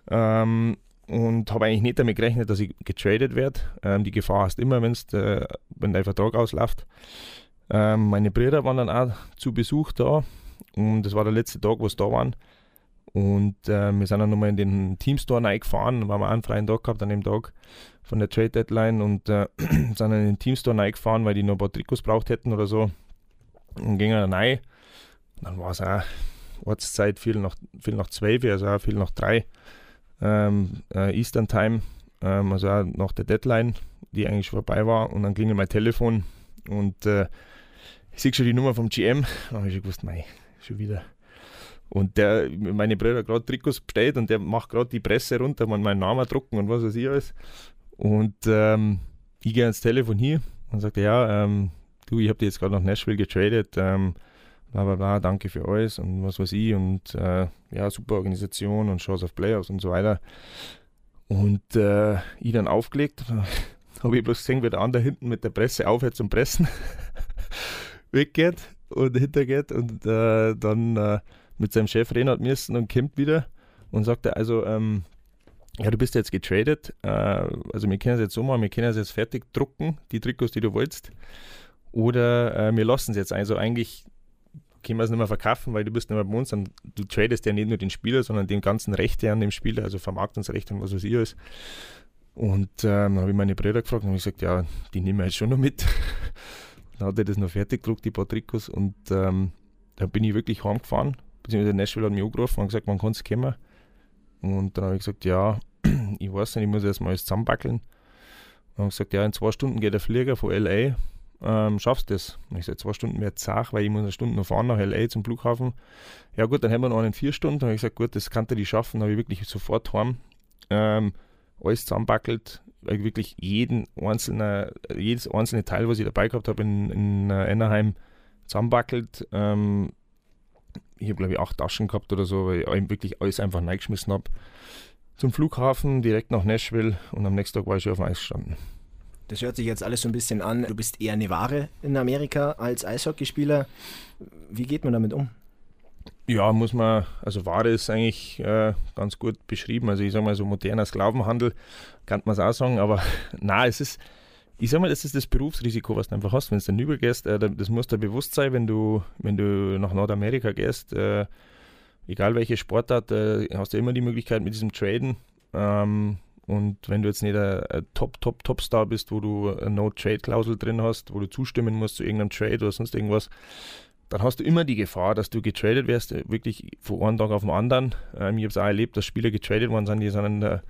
Ähm, und habe eigentlich nicht damit gerechnet, dass ich getradet werde. Ähm, die Gefahr hast immer, wenn's, äh, wenn dein Vertrag ausläuft. Ähm, meine Brüder waren dann auch zu Besuch da und das war der letzte Tag, wo sie da waren. Und äh, wir sind dann nochmal in den Teamstore reingefahren, weil wir einen freien Tag gehabt an dem Tag von der Trade Deadline und äh, sind dann in den Teamstore reingefahren, weil die noch ein paar Trikots braucht hätten oder so. Und gingen dann rein. Dann war es auch Ortszeit viel nach, viel nach 12, also auch viel nach 3 ähm, äh, Eastern Time, ähm, also auch nach der Deadline, die eigentlich vorbei war. Und dann klingelt mein Telefon und äh, ich sehe schon die Nummer vom GM. Da habe ich schon gewusst, mei, schon wieder. Und der, meine Brüder gerade Trikots bestellt und der macht gerade die Presse runter, man meinen Namen drucken und was weiß ich alles. Und ähm, ich gehe ans Telefon hier und sagte, ja, ähm, du, ich habe dir jetzt gerade nach Nashville getradet, ähm, bla bla bla, danke für alles und was weiß ich und äh, ja, super Organisation und Chance auf Playoffs und so weiter. Und äh, ich dann aufgelegt, habe ich bloß gesehen, wie der andere hinten mit der Presse aufhört zum Pressen. Weggeht und hintergeht und äh, dann äh, mit seinem Chef reden hat müssen und kommt wieder und sagt er, also, ähm, ja, du bist jetzt getradet, äh, also wir können es jetzt so machen, wir können es jetzt fertig drucken, die Trikots, die du wolltest, oder äh, wir lassen es jetzt. Also eigentlich können wir es nicht mehr verkaufen, weil du bist nicht mehr bei uns, und du tradest ja nicht nur den Spieler, sondern den ganzen Rechte an dem Spieler, also Vermarktungsrechte und was weiß ich alles. Und ähm, habe ich meine Brüder gefragt und habe gesagt, ja, die nehmen wir jetzt schon noch mit. Dann hat er das noch fertig gedruckt, die paar Trikots. Und ähm, da bin ich wirklich heimgefahren. Beziehungsweise Nashville hat mich angerufen und gesagt, wann kannst du kommen? Und dann habe ich gesagt, ja, ich weiß nicht, ich muss erstmal alles zusammenbackeln. Dann ich gesagt, ja, in zwei Stunden geht der Flieger von L.A. Ähm, schaffst du das? Und ich gesagt, zwei Stunden mehr Zach, weil ich muss eine Stunde noch fahren nach L.A. zum Flughafen. Ja gut, dann haben wir noch einen vier Stunden. Dann habe ich gesagt, gut, das kann ich schaffen. Dann habe ich wirklich sofort heim ähm, alles zusammenbackelt, wirklich jeden einzelne, jedes einzelne Teil, was ich dabei gehabt habe in, in Anaheim, zusammenbackelt. Ähm, ich habe, glaube ich, acht Taschen gehabt oder so, weil ich wirklich alles einfach reingeschmissen habe. Zum Flughafen, direkt nach Nashville und am nächsten Tag war ich schon auf dem Eis gestanden. Das hört sich jetzt alles so ein bisschen an. Du bist eher eine Ware in Amerika als Eishockeyspieler. Wie geht man damit um? Ja, muss man, also Ware ist eigentlich äh, ganz gut beschrieben. Also ich sage mal so moderner Sklavenhandel, kann man es auch sagen, aber na, es ist, ich sage mal, das ist das Berufsrisiko, was du einfach hast, wenn du dann übergehst. Äh, das muss dir bewusst sein, wenn du, wenn du nach Nordamerika gehst, äh, egal welche Sportart, äh, hast du immer die Möglichkeit mit diesem Traden. Ähm, und wenn du jetzt nicht ein, ein Top, Top, Top-Star bist, wo du eine No-Trade-Klausel drin hast, wo du zustimmen musst zu irgendeinem Trade oder sonst irgendwas, dann hast du immer die Gefahr, dass du getradet wirst, äh, wirklich von einem Tag auf den anderen. Ähm, ich habe es auch erlebt, dass Spieler getradet worden sind, die sind in der,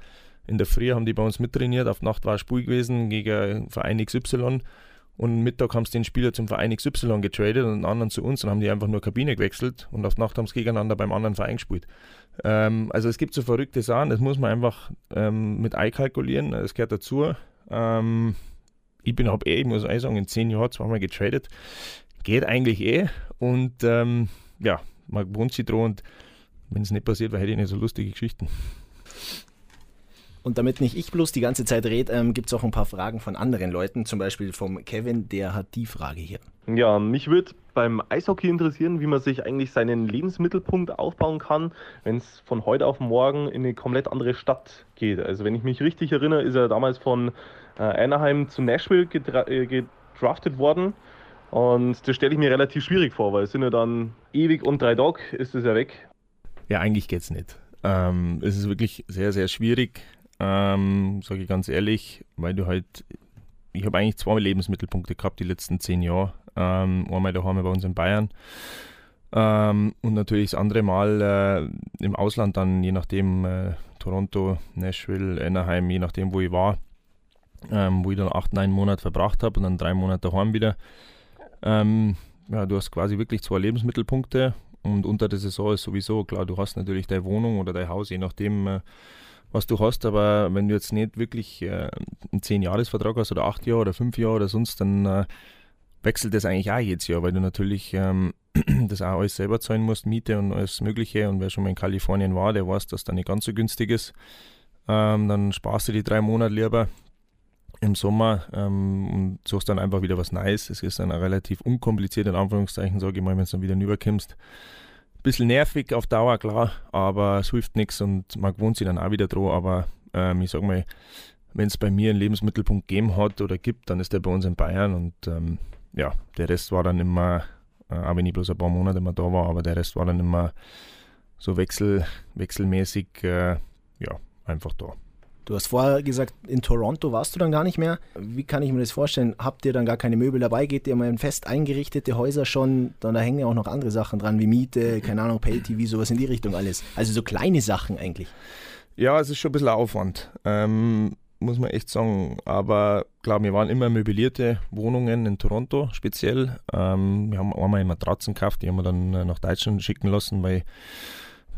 in der Früh, haben die bei uns mittrainiert, auf Nacht war Spiel gewesen gegen Verein XY und Mittag haben sie den Spieler zum Verein XY getradet und den anderen zu uns und haben die einfach nur Kabine gewechselt und auf Nacht haben sie gegeneinander beim anderen Verein gespielt. Ähm, also es gibt so verrückte Sachen, das muss man einfach ähm, mit einkalkulieren, das gehört dazu. Ähm, ich bin hab eh, ich muss auch sagen, in zehn Jahren zweimal getradet geht eigentlich eh. Und ähm, ja, man wohnt sich dran und wenn es nicht passiert, wäre hätte ich nicht so lustige Geschichten. Und damit nicht ich bloß die ganze Zeit rede, ähm, gibt es auch ein paar Fragen von anderen Leuten, zum Beispiel vom Kevin, der hat die Frage hier. Ja, mich würde beim Eishockey interessieren, wie man sich eigentlich seinen Lebensmittelpunkt aufbauen kann, wenn es von heute auf morgen in eine komplett andere Stadt geht. Also wenn ich mich richtig erinnere, ist er damals von äh, Anaheim zu Nashville gedra äh, gedraftet worden. Und das stelle ich mir relativ schwierig vor, weil es sind ja dann ewig und drei Tage ist es ja weg. Ja, eigentlich geht es nicht. Ähm, es ist wirklich sehr, sehr schwierig, ähm, sage ich ganz ehrlich, weil du halt, ich habe eigentlich zwei Lebensmittelpunkte gehabt die letzten zehn Jahre. Ähm, einmal daheim bei uns in Bayern ähm, und natürlich das andere Mal äh, im Ausland dann, je nachdem, äh, Toronto, Nashville, Anaheim, je nachdem, wo ich war, ähm, wo ich dann acht, neun Monate verbracht habe und dann drei Monate daheim wieder. Ähm, ja, du hast quasi wirklich zwei Lebensmittelpunkte und unter der Saison ist sowieso, klar, du hast natürlich deine Wohnung oder dein Haus, je nachdem, äh, was du hast, aber wenn du jetzt nicht wirklich äh, einen 10-Jahres-Vertrag hast oder 8 Jahre oder 5 Jahre oder sonst, dann äh, wechselt das eigentlich auch jedes Jahr, weil du natürlich ähm, das auch alles selber zahlen musst, Miete und alles Mögliche. Und wer schon mal in Kalifornien war, der weiß, dass das nicht ganz so günstig ist. Ähm, dann sparst du die drei Monate lieber im Sommer ähm, und suchst dann einfach wieder was Neues. Es ist dann relativ unkompliziert, in Anführungszeichen, sage ich mal, wenn du dann wieder rüberkommst. Bisschen nervig auf Dauer, klar, aber es hilft nichts und man gewohnt sich dann auch wieder dran. Aber ähm, ich sage mal, wenn es bei mir einen Lebensmittelpunkt gegeben hat oder gibt, dann ist der bei uns in Bayern und ähm, ja, der Rest war dann immer, äh, auch wenn ich bloß ein paar Monate immer da war, aber der Rest war dann immer so wechsel, wechselmäßig, äh, ja, einfach da. Du hast vorher gesagt, in Toronto warst du dann gar nicht mehr. Wie kann ich mir das vorstellen? Habt ihr dann gar keine Möbel dabei? Geht ihr mal in fest eingerichtete Häuser schon? Dann da hängen ja auch noch andere Sachen dran, wie Miete, keine Ahnung, Pay-TV, sowas in die Richtung alles. Also so kleine Sachen eigentlich. Ja, es ist schon ein bisschen Aufwand. Ähm, muss man echt sagen. Aber klar, wir waren immer möblierte Wohnungen in Toronto speziell. Ähm, wir haben einmal Matratzen gekauft, die haben wir dann äh, nach Deutschland schicken lassen, weil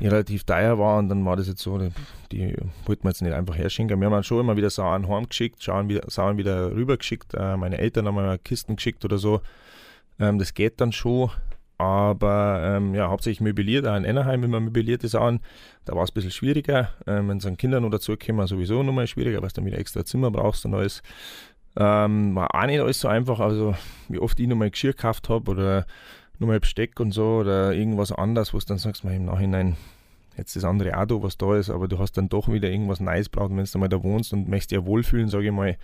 relativ teuer war und dann war das jetzt so, die, die wollten wir jetzt nicht einfach herschenken. Wir haben dann schon immer wieder Sachen heimgeschickt, Sachen wieder, wieder rübergeschickt. Äh, meine Eltern haben mir Kisten geschickt oder so. Ähm, das geht dann schon, aber ähm, ja, hauptsächlich möbliert, auch in Anaheim immer möblierte Sachen. Da war es ein bisschen schwieriger. Ähm, wenn es an Kindern oder so kommen, sowieso nochmal schwieriger, weil du dann wieder extra Zimmer brauchst und alles. Ähm, war auch nicht alles so einfach. Also, wie oft ich nochmal Geschirr gekauft habe oder nochmal Besteck und so oder irgendwas anderes, wo du dann sagst, mal im Nachhinein, jetzt das andere Auto, was da ist, aber du hast dann doch wieder irgendwas Neues braucht, wenn du mal da wohnst und möchtest ja wohlfühlen, sage ich mal,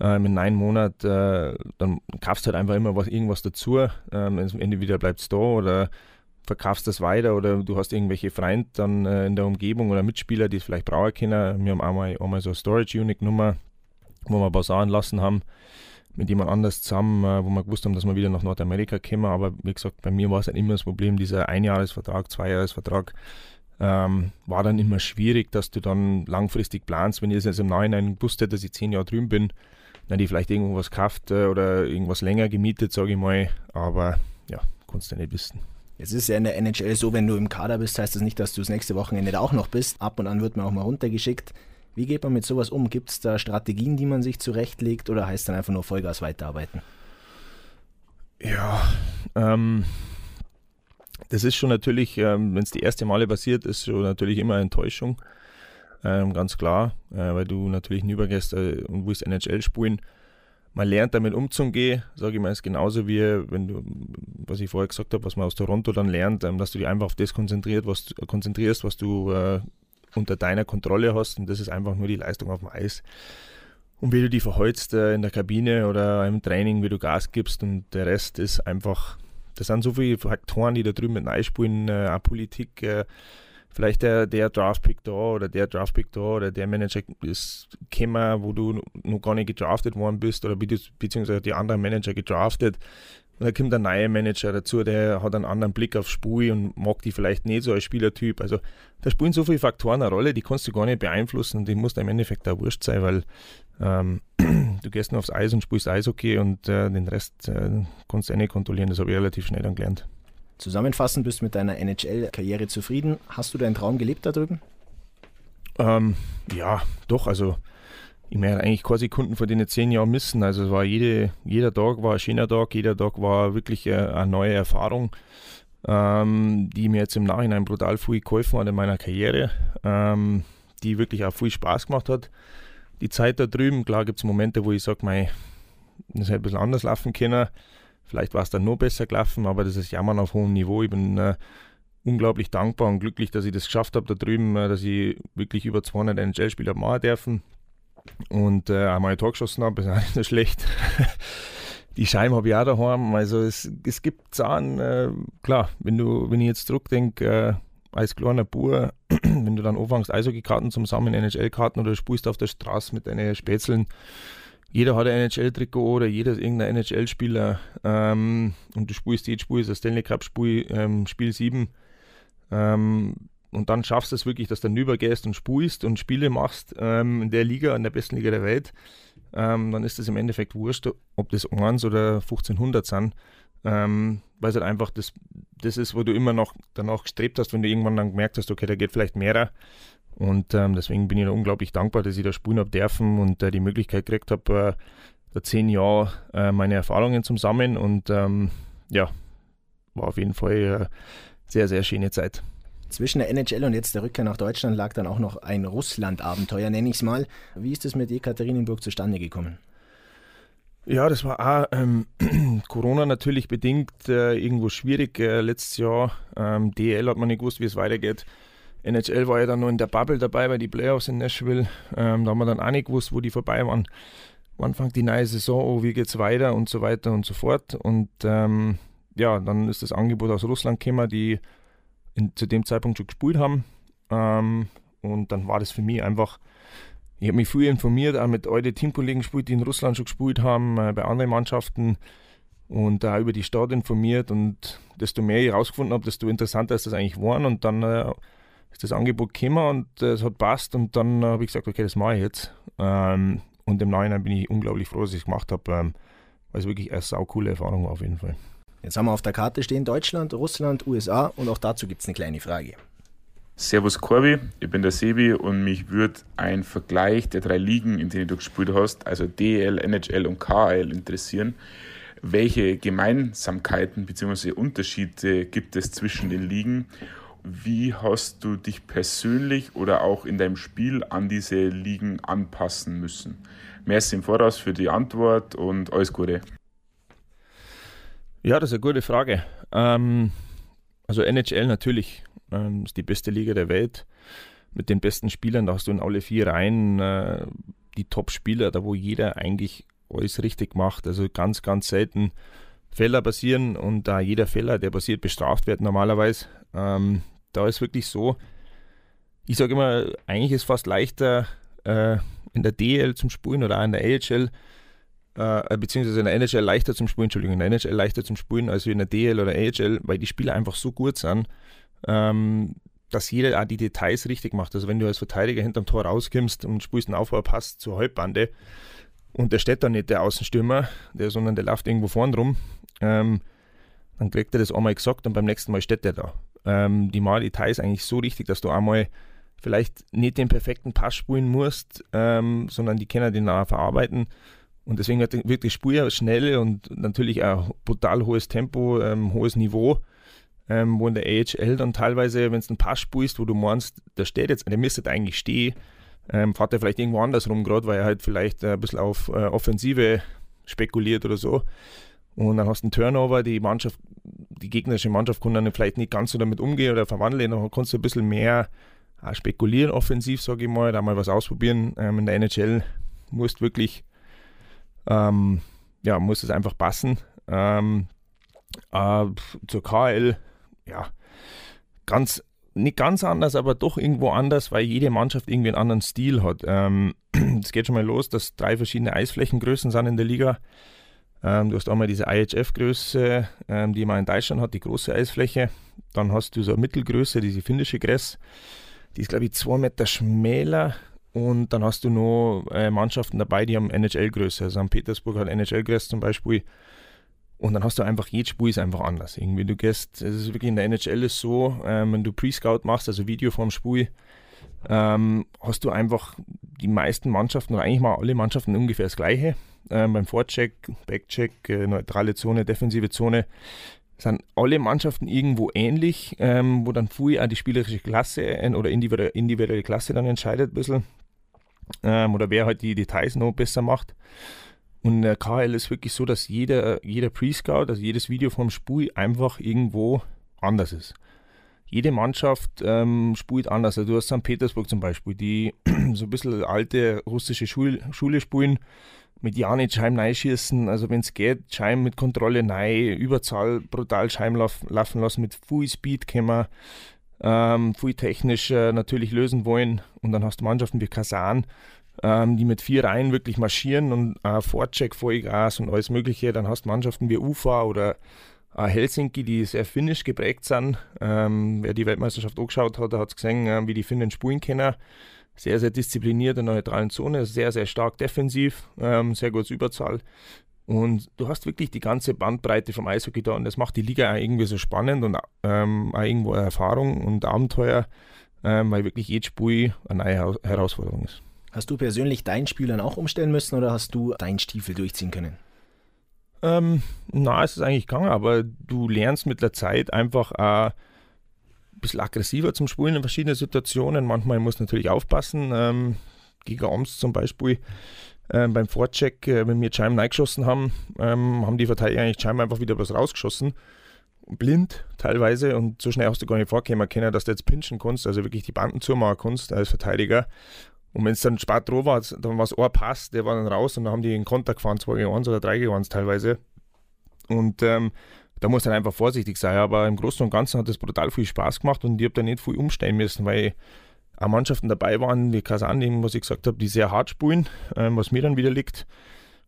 ähm, in neun Monaten, äh, dann kaufst du halt einfach immer was, irgendwas dazu. Ähm, entweder bleibst du da oder verkaufst das weiter oder du hast irgendwelche Freunde dann äh, in der Umgebung oder Mitspieler, die es vielleicht brauchen können. Wir haben einmal, einmal so eine Storage Unit Nummer, wo wir ein paar Sachen lassen haben mit jemand anders zusammen, äh, wo wir gewusst haben, dass wir wieder nach Nordamerika kommen. Aber wie gesagt, bei mir war es halt immer das Problem, dieser Einjahresvertrag, Zweijahresvertrag ähm, war dann immer schwierig, dass du dann langfristig planst. Wenn ich jetzt im Nachhinein gewusst hätte, dass ich zehn Jahre drüben bin, dann hätte ich vielleicht irgendwas gekauft äh, oder irgendwas länger gemietet, sage ich mal. Aber ja, kannst du nicht wissen. Es ist ja in der NHL so, wenn du im Kader bist, heißt das nicht, dass du das nächste Wochenende auch noch bist. Ab und an wird man auch mal runtergeschickt. Wie geht man mit sowas um? Gibt es da Strategien, die man sich zurechtlegt oder heißt dann einfach nur Vollgas weiterarbeiten? Ja, ähm, das ist schon natürlich, ähm, wenn es die erste Male passiert, ist schon natürlich immer Enttäuschung. Ähm, ganz klar, äh, weil du natürlich hinübergehst äh, und willst NHL spielen man lernt damit umzugehen, sage ich mal, ist genauso wie wenn du, was ich vorher gesagt habe, was man aus Toronto dann lernt, ähm, dass du dich einfach auf das konzentriert, was, konzentrierst, was du äh, unter deiner Kontrolle hast und das ist einfach nur die Leistung auf dem Eis. Und wie du die verholst äh, in der Kabine oder im Training, wie du Gas gibst und der Rest ist einfach, das sind so viele Faktoren, die da drüben mit einspielen, äh, auch Politik, äh, vielleicht der, der Draftpick da oder der Draftpick da oder der Manager ist gekommen, wo du noch gar nicht gedraftet worden bist oder beziehungsweise die anderen Manager gedraftet. Und da kommt ein neuer Manager dazu, der hat einen anderen Blick aufs Spiel und mag die vielleicht nicht so als Spielertyp. Also da spielen so viele Faktoren eine Rolle, die kannst du gar nicht beeinflussen und die muss im Endeffekt auch wurscht sein, weil ähm, du gehst nur aufs Eis und spielst Eishockey und äh, den Rest äh, kannst du eh nicht kontrollieren. Das habe ich relativ schnell dann gelernt. Zusammenfassend, bist du mit deiner NHL-Karriere zufrieden? Hast du deinen Traum gelebt da drüben? Ähm, ja, doch. Also ich meine eigentlich keine Sekunden von den zehn Jahren missen. Also es war jede, jeder Tag war ein schöner Tag, jeder Tag war wirklich eine, eine neue Erfahrung, ähm, die mir jetzt im Nachhinein brutal viel geholfen hat in meiner Karriere, ähm, die wirklich auch viel Spaß gemacht hat. Die Zeit da drüben, klar gibt es Momente, wo ich sage, das hätte ein bisschen anders laufen können Vielleicht war es dann nur besser gelaufen, aber das ist Jammern auf hohem Niveau. Ich bin äh, unglaublich dankbar und glücklich, dass ich das geschafft habe da drüben, äh, dass ich wirklich über 200 NHL-Spieler machen dürfen und äh, einmal ein Tor geschossen habe, ist auch nicht so schlecht. die Scheiben habe ich auch daheim. Also es, es gibt Zahlen, äh, klar, wenn du, wenn ich jetzt zurückdenke, äh, als kleiner Bub, wenn du dann anfängst, Eishockey-Karten zusammen, NHL-Karten oder spielst auf der Straße mit deinen Spätzeln, jeder hat ein NHL-Trikot oder jeder ist irgendein NHL-Spieler ähm, und du spielst jedes Spiel, ein Stanley Cup-Spiel, ähm, Spiel 7 ähm, und dann schaffst du es wirklich, dass du dann übergehst und spielst und Spiele machst ähm, in der Liga, in der besten Liga der Welt, ähm, dann ist es im Endeffekt wurscht, ob das 1 oder 1500 sind, ähm, weil es halt einfach das, das ist, wo du immer noch danach gestrebt hast, wenn du irgendwann dann gemerkt hast, okay, da geht vielleicht mehr. Und ähm, deswegen bin ich da unglaublich dankbar, dass ich da spielen habe dürfen und äh, die Möglichkeit gekriegt habe, äh, da zehn Jahre äh, meine Erfahrungen zu sammeln und ähm, ja, war auf jeden Fall eine sehr, sehr schöne Zeit. Zwischen der NHL und jetzt der Rückkehr nach Deutschland lag dann auch noch ein Russland-Abenteuer, nenne ich es mal. Wie ist es mit Ekaterinenburg zustande gekommen? Ja, das war auch ähm, Corona natürlich bedingt äh, irgendwo schwierig äh, letztes Jahr. Ähm, DL hat man nicht gewusst, wie es weitergeht. NHL war ja dann noch in der Bubble dabei bei die Playoffs in Nashville. Ähm, da haben wir dann auch nicht gewusst, wo die vorbei waren. Wann fängt die neue Saison oh, wie geht's weiter und so weiter und so fort. Und ähm, ja, dann ist das Angebot aus Russland gekommen, die in, zu dem Zeitpunkt schon gespielt haben. Ähm, und dann war das für mich einfach, ich habe mich viel informiert, auch mit alten Teamkollegen gespielt, die in Russland schon gespielt haben, äh, bei anderen Mannschaften und da über die Stadt informiert. Und desto mehr ich herausgefunden habe, desto interessanter ist das eigentlich geworden. Und dann äh, ist das Angebot gekommen und äh, es hat passt. Und dann äh, habe ich gesagt, okay, das mache ich jetzt. Ähm, und im Nachhinein bin ich unglaublich froh, dass ich es gemacht habe, ähm, weil es wirklich eine sau coole Erfahrung war auf jeden Fall. Jetzt haben wir auf der Karte stehen Deutschland, Russland, USA und auch dazu gibt es eine kleine Frage. Servus Corby, ich bin der Sebi und mich würde ein Vergleich der drei Ligen, in denen du gespielt hast, also DL, NHL und KL interessieren. Welche Gemeinsamkeiten bzw. Unterschiede gibt es zwischen den Ligen? Wie hast du dich persönlich oder auch in deinem Spiel an diese Ligen anpassen müssen? Merci im Voraus für die Antwort und alles Gute. Ja, das ist eine gute Frage. Ähm, also NHL natürlich ähm, ist die beste Liga der Welt mit den besten Spielern. Da hast du in alle vier Reihen äh, die Top-Spieler, da wo jeder eigentlich alles richtig macht. Also ganz, ganz selten Fehler passieren und da jeder Fehler, der passiert, bestraft wird normalerweise. Ähm, da ist wirklich so, ich sage immer, eigentlich ist es fast leichter äh, in der DL zum Spielen oder auch in der AHL äh, beziehungsweise in der NHL leichter zum Spielen, Entschuldigung, in der NHL leichter zum Spielen als in der DL oder AHL, weil die Spieler einfach so gut sind, ähm, dass jeder auch die Details richtig macht. Also wenn du als Verteidiger hinterm Tor rauskommst und spielst einen Aufbaupass zur Halbbande und der steht dann nicht der Außenstürmer, der, sondern der läuft irgendwo vorn rum, ähm, dann kriegt er das einmal gesagt und beim nächsten Mal steht der da. Ähm, die machen Details eigentlich so richtig, dass du einmal vielleicht nicht den perfekten Pass spielen musst, ähm, sondern die können den auch verarbeiten und deswegen wird, das ja schnell und natürlich auch brutal hohes Tempo, ähm, hohes Niveau. Ähm, wo in der AHL dann teilweise, wenn du einen Pass spielst, wo du meinst, der steht jetzt, der müsste eigentlich stehen, ähm, fährt er vielleicht irgendwo anders rum, gerade weil er halt vielleicht äh, ein bisschen auf äh, Offensive spekuliert oder so. Und dann hast du einen Turnover, die Mannschaft, die gegnerische Mannschaft kann dann vielleicht nicht ganz so damit umgehen oder verwandeln, dann kannst du ein bisschen mehr äh, spekulieren offensiv, sage ich mal, da mal was ausprobieren. Ähm, in der NHL musst wirklich ähm, ja, muss es einfach passen. Ähm, äh, zur KL, ja, ganz, nicht ganz anders, aber doch irgendwo anders, weil jede Mannschaft irgendwie einen anderen Stil hat. Ähm, es ähm, geht schon mal los, dass drei verschiedene Eisflächengrößen sind in der Liga. Ähm, du hast einmal diese IHF-Größe, ähm, die man in Deutschland hat, die große Eisfläche. Dann hast du so eine Mittelgröße, diese finnische Gräs. Die ist, glaube ich, zwei Meter schmäler und dann hast du noch äh, Mannschaften dabei, die haben NHL-Größe. Also St. Petersburg hat NHL-Größe zum Beispiel. Und dann hast du einfach, jedes Spiel ist einfach anders. Irgendwie, du gehst, es ist wirklich in der NHL ist so, ähm, wenn du Pre-Scout machst, also Video vom Spiel, ähm, hast du einfach die meisten Mannschaften oder eigentlich mal alle Mannschaften ungefähr das gleiche. Ähm, beim Vorcheck, Backcheck, äh, neutrale Zone, defensive Zone sind alle Mannschaften irgendwo ähnlich, ähm, wo dann früher auch die spielerische Klasse äh, oder individuelle Klasse dann entscheidet ein bisschen ähm, oder wer halt die Details noch besser macht. Und der KL ist wirklich so, dass jeder, jeder Pre-Scout, also jedes Video vom Spiel einfach irgendwo anders ist. Jede Mannschaft ähm, spielt anders. Also du hast St. Petersburg zum Beispiel, die so ein bisschen alte russische Schul Schule spielen, mit Janic Scheim schießen, also wenn es geht, Scheim mit Kontrolle nein, Überzahl brutal Scheim laufen lassen, mit Full Speed können wir ähm, viel technisch äh, natürlich lösen wollen. Und dann hast du Mannschaften wie Kasan, ähm, die mit vier Reihen wirklich marschieren und äh, Vorcheck, Vollgas und alles Mögliche. Dann hast du Mannschaften wie Ufa oder äh, Helsinki, die sehr finnisch geprägt sind. Ähm, wer die Weltmeisterschaft angeschaut hat, hat gesehen, äh, wie die Finnen spielen können. Sehr, sehr diszipliniert in der neutralen Zone, sehr, sehr stark defensiv, ähm, sehr gutes Überzahl. Und du hast wirklich die ganze Bandbreite vom Eishockey da und das macht die Liga auch irgendwie so spannend und ähm, auch irgendwo Erfahrung und Abenteuer, ähm, weil wirklich jedes Spiel eine neue Herausforderung ist. Hast du persönlich dein Spiel dann auch umstellen müssen oder hast du deinen Stiefel durchziehen können? Ähm, na, es ist eigentlich gegangen, aber du lernst mit der Zeit einfach auch ein bisschen aggressiver zum Spielen in verschiedenen Situationen. Manchmal muss natürlich aufpassen. Ähm, gegen Oms zum Beispiel äh, beim Vorcheck, äh, wenn wir Chime reingeschossen haben, ähm, haben die Verteidiger eigentlich Chime einfach wieder was rausgeschossen. Blind teilweise und so schnell hast du gar nicht vorkommen können, dass du jetzt pinchen kannst, also wirklich die Banden zumachen kannst als Verteidiger. Und wenn es dann spät dran war, dann war es ein Pass, der war dann raus und dann haben die in Kontakt gefahren, 2 gegen 1 oder 3 gegen 1 teilweise. Und ähm, da muss dann einfach vorsichtig sein. Aber im Großen und Ganzen hat das brutal viel Spaß gemacht und ich habe da nicht viel umstellen müssen, weil auch Mannschaften dabei waren, wie Kasan, was ich gesagt habe, die sehr hart spielen, ähm, was mir dann wieder liegt.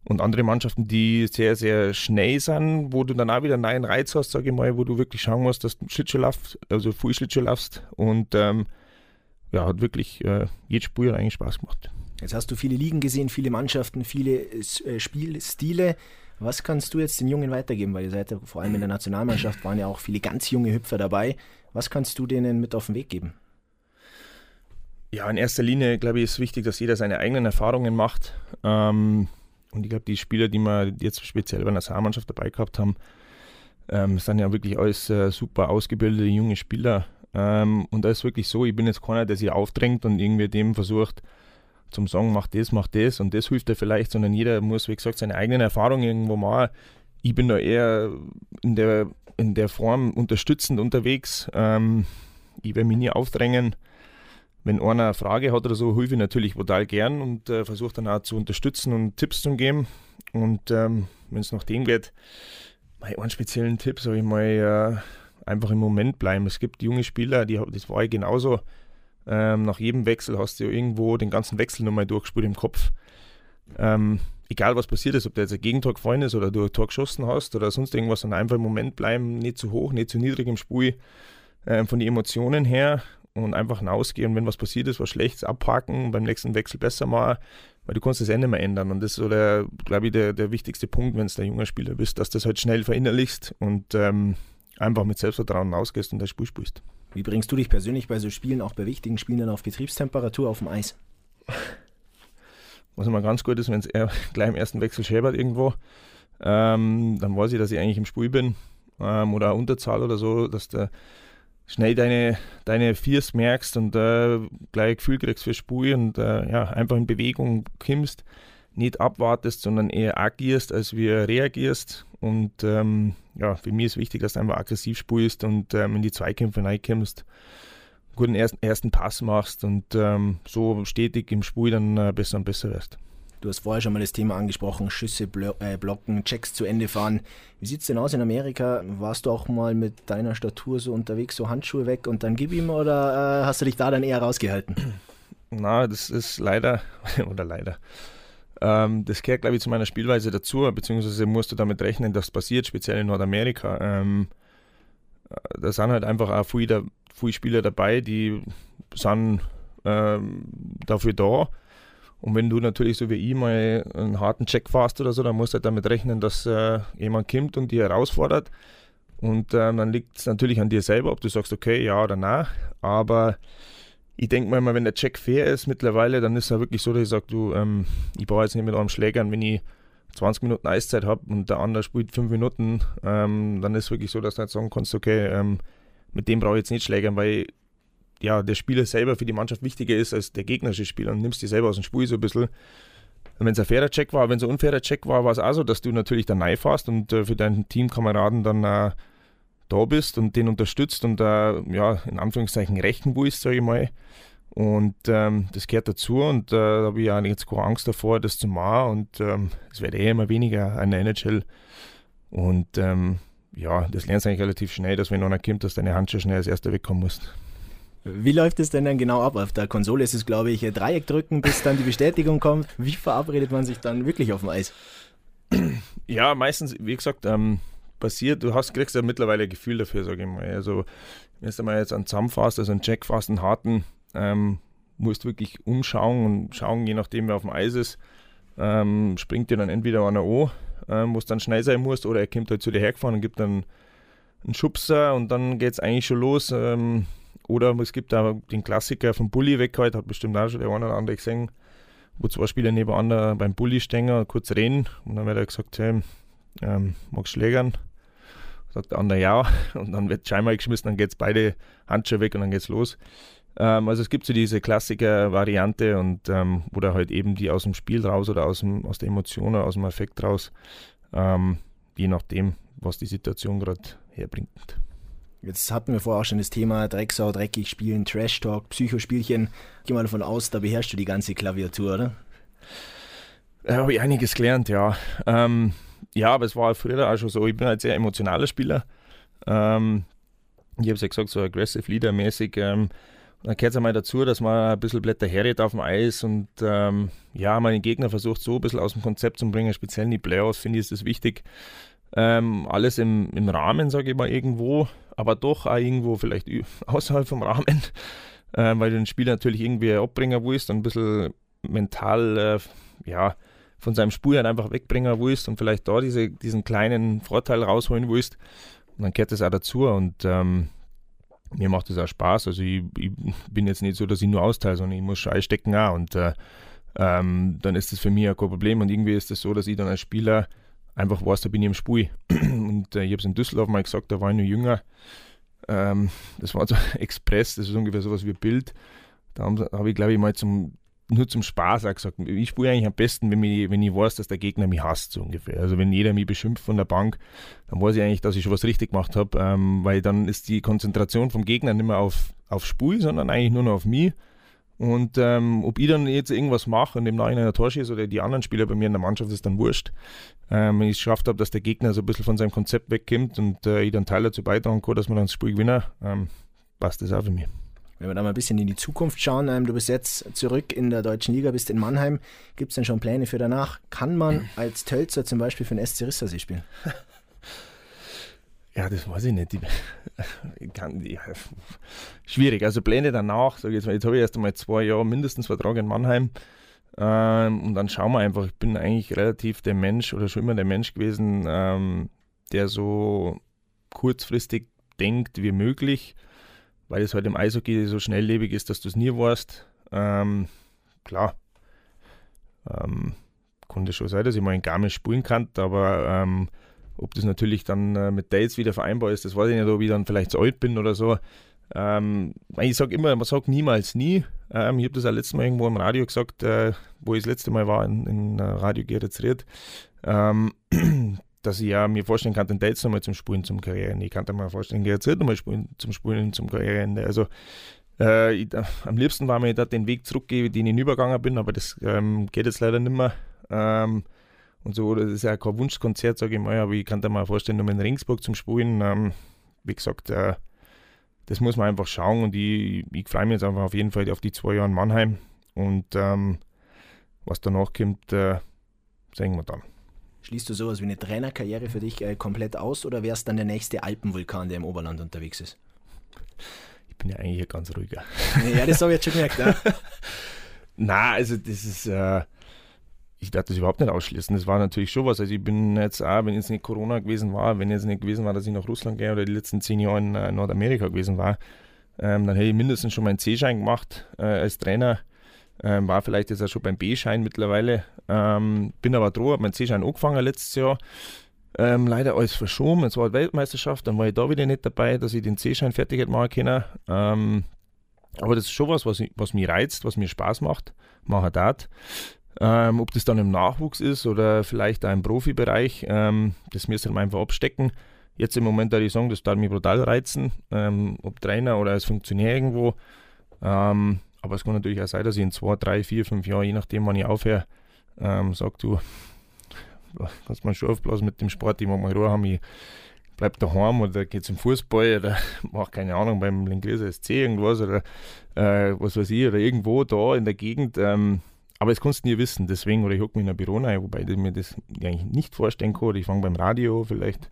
Und andere Mannschaften, die sehr, sehr schnell sind, wo du dann auch wieder einen neuen Reiz hast, sage ich mal, wo du wirklich schauen musst, dass du Schlittschuh laufst, also viel Schlittschuh laufst. Und ähm, ja, hat wirklich äh, jedes Spiel eigentlich Spaß gemacht. Jetzt hast du viele Ligen gesehen, viele Mannschaften, viele äh, Spielstile. Was kannst du jetzt den Jungen weitergeben? Weil ihr seid ja vor allem in der Nationalmannschaft waren ja auch viele ganz junge Hüpfer dabei. Was kannst du denen mit auf den Weg geben? Ja, in erster Linie, glaube ich, ist wichtig, dass jeder seine eigenen Erfahrungen macht. Ähm, und ich glaube, die Spieler, die wir jetzt speziell bei der Nationalmannschaft dabei gehabt haben, ähm, sind ja wirklich alles äh, super ausgebildete junge Spieler. Ähm, und da ist wirklich so, ich bin jetzt keiner, der sich aufdrängt und irgendwie dem versucht, zum Sagen, mach das, mach das und das hilft dir vielleicht, sondern jeder muss, wie gesagt, seine eigenen Erfahrungen irgendwo machen. Ich bin da eher in der, in der Form unterstützend unterwegs. Ähm, ich werde mich nie aufdrängen. Wenn einer eine Frage hat oder so, helfe ich natürlich total gern und äh, versuche dann auch zu unterstützen und Tipps zu geben. Und ähm, wenn es nach dem geht, mein einen speziellen Tipp, sage ich mal, äh, einfach im Moment bleiben. Es gibt junge Spieler, die, das war ja genauso. Ähm, nach jedem Wechsel hast du irgendwo den ganzen Wechsel nochmal durchgespielt im Kopf. Ähm, egal was passiert ist, ob der jetzt ein Gegentor gefallen ist oder du ein Tor geschossen hast oder sonst irgendwas, dann einfach im Moment bleiben, nicht zu hoch, nicht zu niedrig im Spiel, äh, von den Emotionen her und einfach hinausgehen. wenn was passiert ist, was Schlechtes abhaken, beim nächsten Wechsel besser machen, weil du kannst das Ende mehr ändern. Und das ist so der, glaube ich, der, der wichtigste Punkt, wenn du der junger Spieler bist, dass du das halt schnell verinnerlichst und ähm, einfach mit Selbstvertrauen rausgehst und das Spiel spielst. Wie bringst du dich persönlich bei so Spielen, auch bei wichtigen Spielen, dann auf Betriebstemperatur auf dem Eis? Was immer ganz gut ist, wenn es gleich im ersten Wechsel schäbert irgendwo, ähm, dann weiß ich, dass ich eigentlich im Spiel bin ähm, oder Unterzahl oder so, dass du schnell deine, deine Viers merkst und äh, gleich Gefühl kriegst für Spiel und äh, ja, einfach in Bewegung kommst, nicht abwartest, sondern eher agierst, als wie reagierst und ähm, ja, für mich ist wichtig, dass du einfach aggressiv spielst und ähm, in die Zweikämpfe reinkommst, einen guten ersten, ersten Pass machst und ähm, so stetig im Spiel dann äh, besser und besser wirst. Du hast vorher schon mal das Thema angesprochen, Schüsse äh, blocken, Checks zu Ende fahren. Wie sieht es denn aus in Amerika? Warst du auch mal mit deiner Statur so unterwegs, so Handschuhe weg und dann gib ihm oder äh, hast du dich da dann eher rausgehalten? Na, das ist leider, oder leider, ähm, das gehört, glaube ich, zu meiner Spielweise dazu, beziehungsweise musst du damit rechnen, dass passiert, speziell in Nordamerika. Ähm, da sind halt einfach auch viele, viele Spieler dabei, die sind ähm, dafür da. Und wenn du natürlich so wie ich mal einen harten Check fährst oder so, dann musst du halt damit rechnen, dass äh, jemand kommt und die herausfordert. Und ähm, dann liegt es natürlich an dir selber, ob du sagst, okay, ja oder nein. Aber ich denke mal, wenn der Check fair ist mittlerweile, dann ist es wirklich so, dass ich sage, du, ähm, ich brauche jetzt nicht mit einem Schlägern, wenn ich 20 Minuten Eiszeit habe und der andere spielt 5 Minuten, ähm, dann ist es wirklich so, dass du halt sagen kannst, okay, ähm, mit dem brauche ich jetzt nicht schlägern, weil ja, der Spieler selber für die Mannschaft wichtiger ist als der gegnerische Spieler und nimmst die selber aus dem Spiel so ein bisschen. wenn es ein fairer Check war, wenn es ein unfairer Check war, war es auch so, dass du natürlich dann fährst und äh, für deinen Teamkameraden dann äh, da bist und den unterstützt und äh, ja, in Anführungszeichen rechten willst, sage ich mal. Und ähm, das gehört dazu und äh, da habe ich auch jetzt keine Angst davor, das zu machen und ähm, es wird eh immer weniger an der NHL. Und ähm, ja, das lernst du eigentlich relativ schnell, dass wenn einer kommt, dass deine Handschuhe schnell als erster wegkommen musst. Wie läuft es denn dann genau ab? Auf der Konsole ist es, glaube ich, Dreieck drücken, bis dann die Bestätigung kommt. Wie verabredet man sich dann wirklich auf dem Eis? Ja, meistens, wie gesagt, ähm, passiert, du hast, kriegst ja mittlerweile ein Gefühl dafür, sage ich mal. Also, wenn du mal jetzt einen Zusammenfasst, also einen Check fast, einen harten, ähm, musst wirklich umschauen und schauen, je nachdem, wer auf dem Eis ist, ähm, springt dir dann entweder einer an, ähm, wo es dann schnell sein muss, oder er kommt halt zu dir hergefahren und gibt dann einen Schubser und dann geht es eigentlich schon los. Ähm, oder es gibt da den Klassiker vom Bulli weggehalten, hat bestimmt auch schon der eine oder andere gesehen, wo zwei Spieler nebeneinander beim Bulli stehen, kurz reden und dann wird er gesagt, hey, ähm, magst du schlägern? Sagt der andere ja und dann wird scheinbar geschmissen, dann geht es beide Handschuhe weg und dann geht's los. Ähm, also es gibt so diese Klassiker-Variante und ähm, oder halt eben die aus dem Spiel raus oder aus, dem, aus der Emotion oder aus dem Effekt raus, ähm, je nachdem, was die Situation gerade herbringt. Jetzt hatten wir vorher auch schon das Thema Drecksau, dreckig spielen, Trash Talk, Psychospielchen. Ich gehe mal davon aus, da beherrschst du die ganze Klaviatur, oder? Da habe ich einiges gelernt, ja. Ähm, ja, aber es war früher auch schon so. Ich bin halt sehr emotionaler Spieler. Ähm, ich habe es ja gesagt, so aggressive Leader-mäßig. Ähm, dann gehört es einmal dazu, dass man ein bisschen Blätter herriert auf dem Eis und ähm, ja, man den Gegner versucht so ein bisschen aus dem Konzept zu bringen, speziell in die Playoffs, finde ich, ist das wichtig. Ähm, alles im, im Rahmen, sage ich mal, irgendwo, aber doch auch irgendwo vielleicht außerhalb vom Rahmen, äh, weil du den Spieler natürlich irgendwie abbringen willst und ein bisschen mental, äh, ja, von seinem Spur halt einfach wegbringen willst und vielleicht da diese, diesen kleinen Vorteil rausholen willst. Und dann gehört das auch dazu und ähm, mir macht das auch Spaß. Also ich, ich, bin jetzt nicht so, dass ich nur austeile, sondern ich muss schon einstecken auch und äh, ähm, dann ist das für mich auch kein Problem und irgendwie ist es das so, dass ich dann als Spieler einfach weiß, da bin ich im Spiel. Und äh, ich habe es in Düsseldorf mal gesagt, da war ich noch jünger. Ähm, das war so Express, das ist ungefähr sowas wie Bild. Da habe hab ich, glaube ich, mal zum, nur zum Spaß auch gesagt, ich spiele eigentlich am besten, wenn ich, wenn ich weiß, dass der Gegner mich hasst, so ungefähr. Also wenn jeder mich beschimpft von der Bank, dann weiß ich eigentlich, dass ich schon was richtig gemacht habe, ähm, weil dann ist die Konzentration vom Gegner nicht mehr auf, auf Spiel, sondern eigentlich nur noch auf mich. Und ähm, ob ich dann jetzt irgendwas mache und im Nachhinein ein Tor schieße oder die anderen Spieler bei mir in der Mannschaft, ist dann wurscht. Ähm, wenn ich es geschafft habe, dass der Gegner so ein bisschen von seinem Konzept wegkommt und äh, ich dann Teil dazu beitragen kann, dass man dann das Spiel gewinnen, ähm, passt das auch für mich. Wenn wir da mal ein bisschen in die Zukunft schauen, ähm, du bist jetzt zurück in der deutschen Liga, bist in Mannheim. Gibt es denn schon Pläne für danach? Kann man als Tölzer zum Beispiel für den SC Rissersee spielen? Ja, das weiß ich nicht. Ich kann, ja, schwierig. Also Pläne danach, sage ich jetzt mal, jetzt habe ich erst einmal zwei Jahre mindestens Vertrag in Mannheim. Ähm, und dann schauen wir einfach. Ich bin eigentlich relativ der Mensch oder schon immer der Mensch gewesen, ähm, der so kurzfristig denkt wie möglich, weil es halt im Eishockey so schnelllebig ist, dass du es nie weißt. Ähm, klar, ähm, konnte schon sein, dass ich mal in Garmisch spielen kann, aber ähm, ob das natürlich dann äh, mit Dates wieder vereinbar ist, das weiß ich nicht, ob ich dann vielleicht zu alt bin oder so. Ähm, ich sage immer, man sagt niemals nie. Ähm, ich habe das auch letztes Mal irgendwo im Radio gesagt, äh, wo ich das letzte Mal war in, in uh, Radio Geretsried, ähm, dass ich ja mir vorstellen kann, den Dates nochmal zum Spulen zum Karriereende. Ich kann mir vorstellen, Geretsried nochmal spulen, zum Spulen zum Karriereende. Also äh, ich, äh, am liebsten war mir da den Weg zurückgeben, den ich übergegangen bin, aber das ähm, geht jetzt leider nicht mehr. Ähm, und so. Das ist ja kein Wunschkonzert, sage ich mal, aber ich kann mir mal vorstellen, um in Ringsburg zum Spielen. Ähm, wie gesagt, äh, das muss man einfach schauen und ich, ich freue mich jetzt einfach auf jeden Fall auf die zwei Jahre in Mannheim und ähm, was danach kommt, äh, sehen wir dann. Schließt du sowas wie eine Trainerkarriere für dich äh, komplett aus oder wärst dann der nächste Alpenvulkan, der im Oberland unterwegs ist? Ich bin ja eigentlich ein ganz ruhiger. Ja, das habe ich jetzt schon gemerkt. Ja. Na, also das ist, äh, ich werde das überhaupt nicht ausschließen. Das war natürlich schon was. Also ich bin jetzt auch, wenn jetzt nicht Corona gewesen war, wenn jetzt nicht gewesen war, dass ich nach Russland gehe oder die letzten zehn Jahre in äh, Nordamerika gewesen war, ähm, dann hätte ich mindestens schon meinen C-Schein gemacht äh, als Trainer. Ähm, war vielleicht jetzt auch schon beim B-Schein mittlerweile. Ähm, bin aber droh, habe meinen C-Schein angefangen letztes Jahr. Ähm, leider alles verschoben. Es war die Weltmeisterschaft, dann war ich da wieder nicht dabei, dass ich den C-Schein fertig hätte machen können. Ähm, aber das ist schon was, was, was mich reizt, was mir Spaß macht. Mache das. Ähm, ob das dann im Nachwuchs ist oder vielleicht auch im Profibereich, ähm, das müsste man einfach abstecken. Jetzt im Moment würde ich sagen, das darf mich brutal reizen, ähm, ob Trainer oder als Funktionär irgendwo. Ähm, aber es kann natürlich auch sein, dass ich in zwei, drei, vier, fünf Jahren, je nachdem, wann ich aufhöre, ähm, sage, du, kannst mal schon aufblasen mit dem Sport, ich mag mal Ruhe haben, ich bleib daheim oder gehe zum Fußball oder mach keine Ahnung beim Lingresa SC irgendwas oder äh, was weiß ich oder irgendwo da in der Gegend. Ähm, aber das kannst du nie wissen, deswegen, oder ich hocke mich in ein Büro rein, wobei ich mir das eigentlich nicht vorstellen kann. Oder ich fange beim Radio vielleicht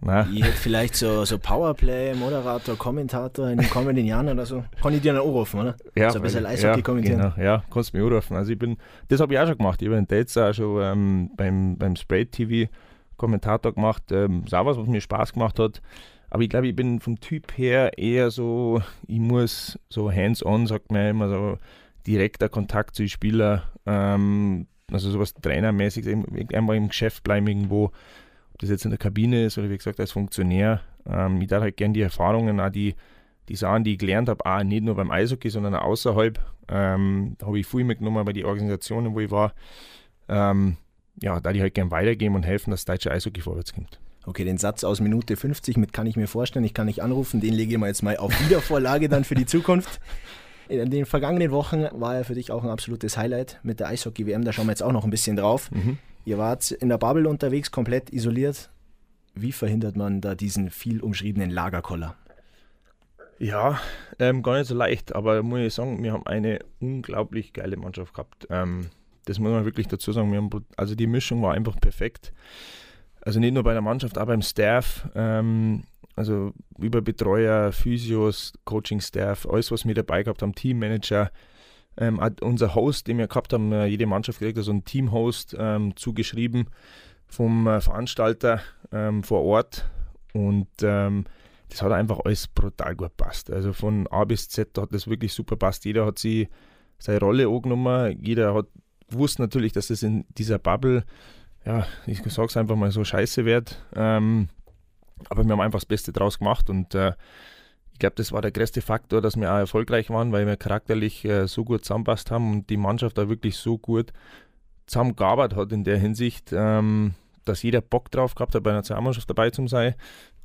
Nein. Ich hätte vielleicht so, so Powerplay, Moderator, Kommentator in den kommenden Jahren oder so. Kann ich dir noch anrufen, oder? Ja, so ein bisschen Eishockey ja, kommentieren. Genau, ja, kannst du mich anrufen. Also ich bin, das habe ich auch schon gemacht. Ich habe in Dates auch schon ähm, beim, beim Spray TV Kommentator gemacht. Ähm, ist auch was, was mir Spaß gemacht hat. Aber ich glaube, ich bin vom Typ her eher so, ich muss so hands-on, sagt man immer, so direkter Kontakt zu den Spielern. Ähm, also sowas trainermäßig, einfach im Geschäft bleiben irgendwo das jetzt in der Kabine ist oder wie gesagt als Funktionär, ähm, ich darf halt gerne die Erfahrungen, auch die, die Sachen, die ich gelernt habe, auch nicht nur beim Eishockey, sondern auch außerhalb, ähm, habe ich viel mitgenommen bei den Organisationen, wo ich war. Ähm, ja, da die halt gerne weitergeben und helfen, dass das deutsche Eishockey vorwärts kommt. Okay, den Satz aus Minute 50 mit kann ich mir vorstellen, ich kann nicht anrufen, den lege ich mal jetzt mal auf Wiedervorlage dann für die Zukunft. In den vergangenen Wochen war er für dich auch ein absolutes Highlight mit der Eishockey-WM, da schauen wir jetzt auch noch ein bisschen drauf. Mhm. Ihr wart in der Bubble unterwegs, komplett isoliert. Wie verhindert man da diesen viel umschriebenen Lagerkoller? Ja, ähm, gar nicht so leicht, aber muss ich sagen, wir haben eine unglaublich geile Mannschaft gehabt. Ähm, das muss man wirklich dazu sagen. Haben, also die Mischung war einfach perfekt. Also nicht nur bei der Mannschaft, auch beim Staff. Ähm, also über Betreuer, Physios, Coaching-Staff, alles, was wir dabei gehabt haben, Teammanager, ähm, unser Host, den wir gehabt haben, äh, jede Mannschaft kriegt also einen Team-Host ähm, zugeschrieben vom äh, Veranstalter ähm, vor Ort und ähm, das hat einfach alles brutal gut passt. Also von A bis Z hat das wirklich super passt. Jeder hat sie seine Rolle angenommen, jeder hat gewusst natürlich, dass es in dieser Bubble, ja, ich sage es einfach mal so, scheiße wird. Ähm, aber wir haben einfach das Beste draus gemacht und äh, ich glaube, das war der größte Faktor, dass wir auch erfolgreich waren, weil wir charakterlich äh, so gut zusammenpasst haben und die Mannschaft da wirklich so gut zusammengearbeitet hat in der Hinsicht, ähm, dass jeder Bock drauf gehabt hat, bei einer Nationalmannschaft dabei zu sein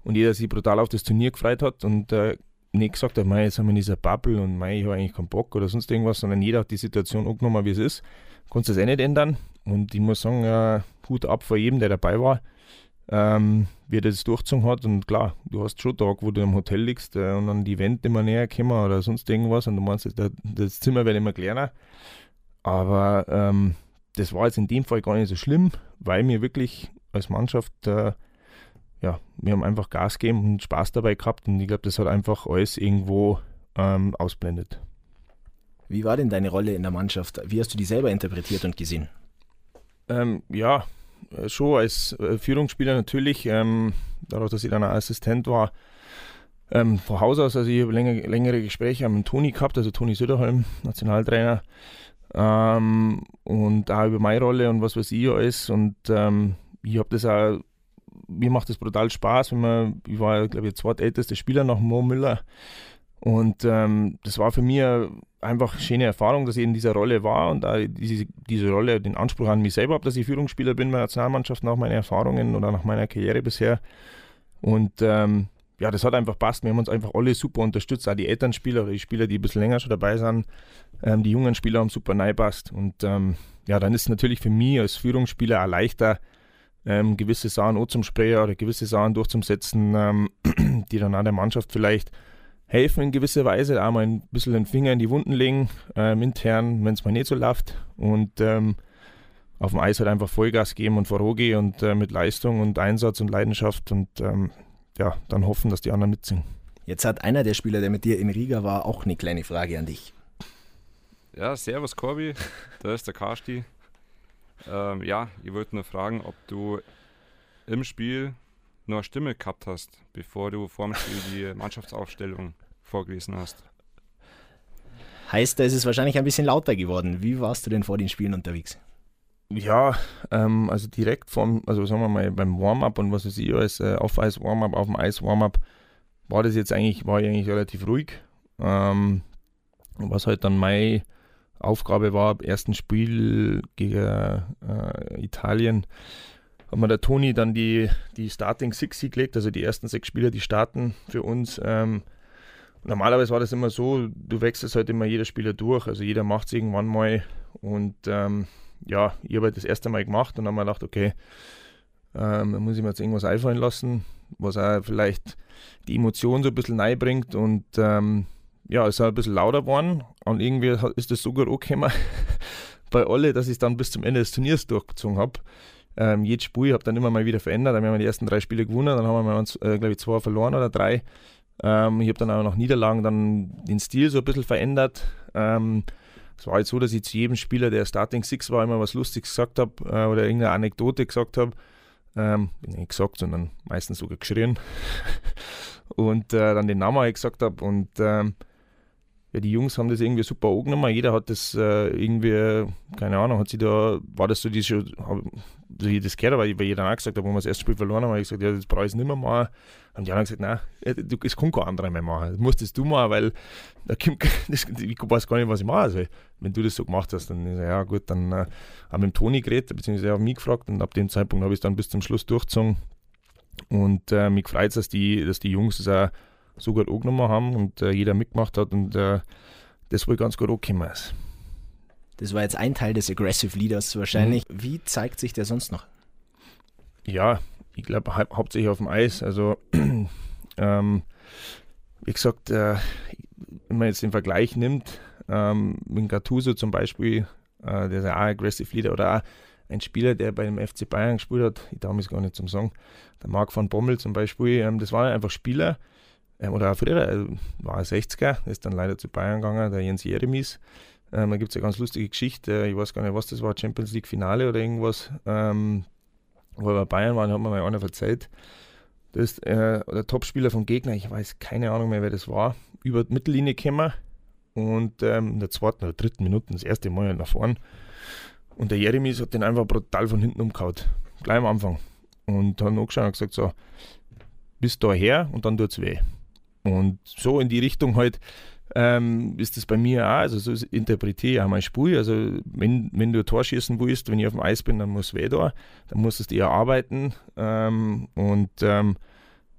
und jeder sich brutal auf das Turnier gefreut hat und äh, nicht gesagt hat, jetzt haben wir in dieser Bubble und mei, ich habe eigentlich keinen Bock oder sonst irgendwas, sondern jeder hat die Situation angenommen, wie es ist. Konntest das eh nicht ändern und ich muss sagen, äh, Hut ab vor jedem, der dabei war ähm, wie er das durchgezogen hat. Und klar, du hast schon Tag, wo du im Hotel liegst äh, und dann die Wände immer näher kommen oder sonst irgendwas und du meinst, das, das Zimmer wird immer kleiner. Aber ähm, das war jetzt in dem Fall gar nicht so schlimm, weil wir wirklich als Mannschaft, äh, ja, wir haben einfach Gas gegeben und Spaß dabei gehabt und ich glaube, das hat einfach alles irgendwo ähm, ausblendet. Wie war denn deine Rolle in der Mannschaft? Wie hast du die selber interpretiert und gesehen? Ähm, ja, schon als äh, Führungsspieler natürlich, ähm, dadurch, dass ich dann Assistent war, ähm, von Haus aus, also ich habe länger, längere Gespräche mit Toni gehabt, also Toni Söderholm, Nationaltrainer, ähm, und auch über meine Rolle und was weiß ich alles. Und ähm, ich habe das auch, mir macht das brutal Spaß, wenn man, ich war, glaube ich, der zweitälteste Spieler nach Mo Müller. Und ähm, das war für mich einfach eine schöne Erfahrung, dass ich in dieser Rolle war und diese, diese Rolle, den Anspruch an mich selber habe, dass ich Führungsspieler bin bei der Nationalmannschaft nach meinen Erfahrungen oder nach meiner Karriere bisher. Und ähm, ja, das hat einfach passt. Wir haben uns einfach alle super unterstützt, auch die Elternspieler oder die Spieler, die ein bisschen länger schon dabei sind. Ähm, die jungen Spieler haben super passt. Und ähm, ja, dann ist es natürlich für mich als Führungsspieler auch leichter, ähm, gewisse Sachen auch zum Sprayer oder gewisse Sachen durchzusetzen, ähm, die dann auch der Mannschaft vielleicht helfen in gewisser Weise, auch mal ein bisschen den Finger in die Wunden legen, ähm, intern, wenn es mal nicht so läuft. Und ähm, auf dem Eis halt einfach Vollgas geben und vorangehen und äh, mit Leistung und Einsatz und Leidenschaft und ähm, ja, dann hoffen, dass die anderen mitziehen. Jetzt hat einer der Spieler, der mit dir in Riga war, auch eine kleine Frage an dich. Ja, servus Corby, da ist der Karsti. Ähm, ja, ich wollte nur fragen, ob du im Spiel nur eine Stimme gehabt hast, bevor du vor dem Spiel die Mannschaftsaufstellung vorgelesen hast. Heißt, da ist es wahrscheinlich ein bisschen lauter geworden. Wie warst du denn vor den Spielen unterwegs? Ja, ähm, also direkt vom, also sagen wir mal beim Warm-up und was weiß ich, als äh, auf Eis Warm-up, auf dem Eis Warm-up, war das jetzt eigentlich, war ich eigentlich relativ ruhig. Ähm, was halt dann meine Aufgabe war, im ersten Spiel gegen äh, Italien, hat mir der Toni dann die, die Starting Six gelegt, also die ersten sechs Spieler, die starten für uns. Ähm, normalerweise war das immer so, du wechselst halt immer jeder Spieler durch, also jeder macht es irgendwann mal und ähm, ja, ich habe halt das erste Mal gemacht und dann mir gedacht, okay, ähm, muss ich mir jetzt irgendwas einfallen lassen, was auch vielleicht die Emotion so ein bisschen neu bringt und ähm, ja, es ist ein bisschen lauter geworden und irgendwie ist das so gut angekommen bei alle, dass ich es dann bis zum Ende des Turniers durchgezogen habe. Ähm, jedes Spiel habe dann immer mal wieder verändert. Dann haben wir die ersten drei Spiele gewonnen, dann haben wir äh, glaube ich, zwei verloren oder drei. Ähm, ich habe dann auch nach Niederlagen dann den Stil so ein bisschen verändert. Ähm, es war halt so, dass ich zu jedem Spieler, der Starting Six war, immer was Lustiges gesagt habe äh, oder irgendeine Anekdote gesagt habe. Ähm, nicht gesagt, sondern meistens sogar geschrien. und äh, dann den Namen gesagt habe. Und ähm, ja, die Jungs haben das irgendwie super angenommen. Jeder hat das äh, irgendwie, keine Ahnung, hat sie da, war das so, die schon, ich das gehört habe, weil jeder auch gesagt hat, wo wir das erste Spiel verloren haben, habe ich gesagt, ja, das brauche ich nicht mehr machen. Und die anderen gesagt, nein, du, es kann kein anderer mehr machen. Das musst du machen, weil da kommt, ich weiß gar nicht, was ich machen soll. Wenn du das so gemacht hast, dann ist ja gut, dann äh, haben wir mit Toni geredet, beziehungsweise hat mich gefragt und ab dem Zeitpunkt habe ich es dann bis zum Schluss durchgezogen. Und äh, mich freut es, dass die, dass die Jungs das auch so gut angenommen haben und äh, jeder mitgemacht hat und äh, das wohl ganz gut angekommen ist. Das war jetzt ein Teil des Aggressive Leaders wahrscheinlich. Mhm. Wie zeigt sich der sonst noch? Ja, ich glaube hau hauptsächlich auf dem Eis. Also, ähm, wie gesagt, äh, wenn man jetzt den Vergleich nimmt, ähm, mit Gattuso zum Beispiel, äh, der ist ja auch Aggressive Leader oder auch ein Spieler, der bei dem FC Bayern gespielt hat, ich darf es gar nicht zum Sagen, der Marc van Bommel zum Beispiel, ähm, das waren einfach Spieler, ähm, oder auch früher, äh, war ein 60er, ist dann leider zu Bayern gegangen, der Jens Jeremies. Ähm, da gibt es eine ganz lustige Geschichte, ich weiß gar nicht, was das war, Champions League Finale oder irgendwas, ähm, wo wir bei Bayern waren, hat mir mal einer verzeiht. Das äh, der Topspieler vom Gegner, ich weiß keine Ahnung mehr, wer das war, über die Mittellinie gekommen und ähm, in der zweiten oder dritten Minute das erste Mal nach vorn. Und der Jeremies hat den einfach brutal von hinten umgehauen, gleich am Anfang. Und hat angeschaut und gesagt: So, bis daher und dann tut es weh. Und so in die Richtung halt ähm, ist das bei mir auch, also so interpretiere ich auch mein Spiel. Also wenn, wenn du Tor schießen willst, wenn ich auf dem Eis bin, dann muss weh da, dann musst du es dir erarbeiten ähm, und ähm,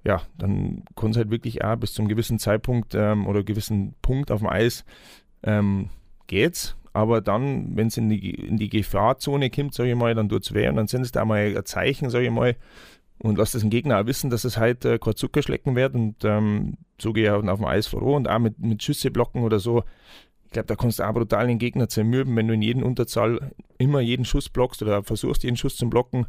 ja, dann kann es halt wirklich auch bis zum gewissen Zeitpunkt ähm, oder gewissen Punkt auf dem Eis ähm, geht's. Aber dann, wenn es in die, in die Gefahrzone kommt, sage ich mal, dann tut es weh und dann sind es da mal ein Zeichen, sage ich mal, und lass das den Gegner auch wissen, dass es halt äh, kein Zuckerschlecken wird und ähm, so gehe ich auf dem Eis voran und auch mit, mit Schüsse blocken oder so. Ich glaube, da kannst du auch brutal den Gegner zermürben, wenn du in jedem Unterzahl immer jeden Schuss blockst oder versuchst, jeden Schuss zu blocken.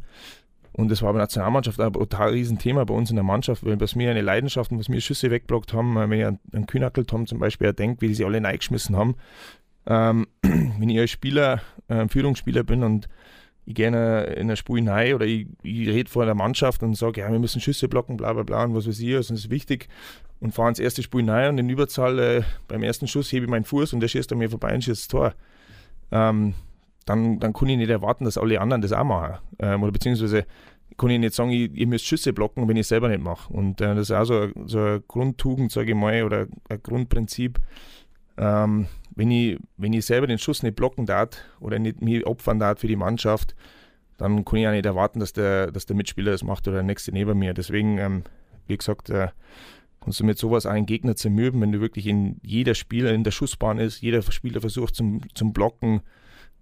Und das war bei der Nationalmannschaft ein brutal Riesenthema bei uns in der Mannschaft, weil was mir eine Leidenschaft und was mir Schüsse wegblockt haben, wenn ich an, an Kühnackel Tom zum Beispiel denke, wie die sie alle reingeschmissen haben. Ähm, wenn ich als Spieler, äh, Führungsspieler bin und ich gehe in eine Spiel hinein oder ich, ich rede vor der Mannschaft und sage, ja, wir müssen Schüsse blocken, bla bla bla und was weiß ich, also das ist wichtig und fahre ins erste Spiel hinein und in Überzahl äh, beim ersten Schuss hebe ich meinen Fuß und der schießt an mir vorbei und schießt das Tor. Ähm, dann, dann kann ich nicht erwarten, dass alle anderen das auch machen. Ähm, oder beziehungsweise kann ich nicht sagen, ich, ihr müsst Schüsse blocken, wenn ich es selber nicht mache. Und äh, das ist auch so, so eine Grundtugend, sage ich mal, oder ein Grundprinzip, ähm, wenn, ich, wenn ich selber den Schuss nicht blocken darf oder nicht mich opfern darf für die Mannschaft, dann kann ich auch nicht erwarten, dass der, dass der Mitspieler das macht oder der nächste neben mir. Deswegen, ähm, wie gesagt, äh, kannst du mit sowas einen Gegner zermürben, wenn du wirklich in jeder Spieler in der Schussbahn ist, jeder Spieler versucht zum, zum Blocken.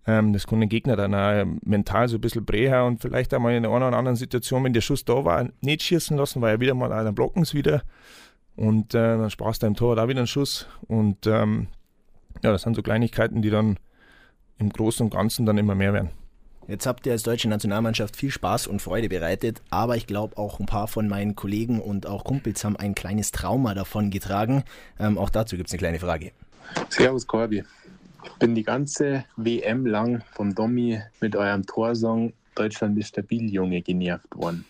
Ähm, das kann den Gegner dann auch mental so ein bisschen brechen und vielleicht auch mal in einer oder anderen Situation, wenn der Schuss da war, nicht schießen lassen, weil er wieder mal, dann blocken es wieder. Und äh, dann sparst du im Tor da wieder einen Schuss. Und ähm, ja, das sind so Kleinigkeiten, die dann im Großen und Ganzen dann immer mehr werden. Jetzt habt ihr als deutsche Nationalmannschaft viel Spaß und Freude bereitet, aber ich glaube auch ein paar von meinen Kollegen und auch Kumpels haben ein kleines Trauma davon getragen. Ähm, auch dazu gibt es eine kleine Frage. Servus Corby. Ich bin die ganze WM lang vom Domi mit eurem Torsong Deutschland ist stabil, Junge, genervt worden.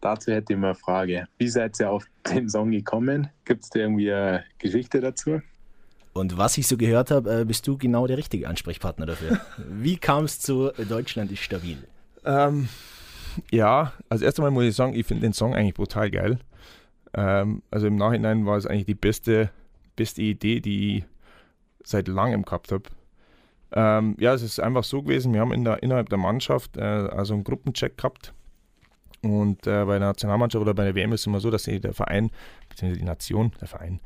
Dazu hätte ich mal eine Frage. Wie seid ihr auf den Song gekommen? Gibt es da irgendwie eine Geschichte dazu? Und was ich so gehört habe, äh, bist du genau der richtige Ansprechpartner dafür. Wie kam es zu Deutschland ist stabil? Ähm, ja, als erstes Mal muss ich sagen, ich finde den Song eigentlich brutal geil. Ähm, also im Nachhinein war es eigentlich die beste, beste Idee, die ich seit langem gehabt habe. Ähm, ja, es ist einfach so gewesen, wir haben in der, innerhalb der Mannschaft äh, also einen Gruppencheck gehabt. Und äh, bei der Nationalmannschaft oder bei der WM ist es immer so, dass der Verein, beziehungsweise die Nation, der Verein,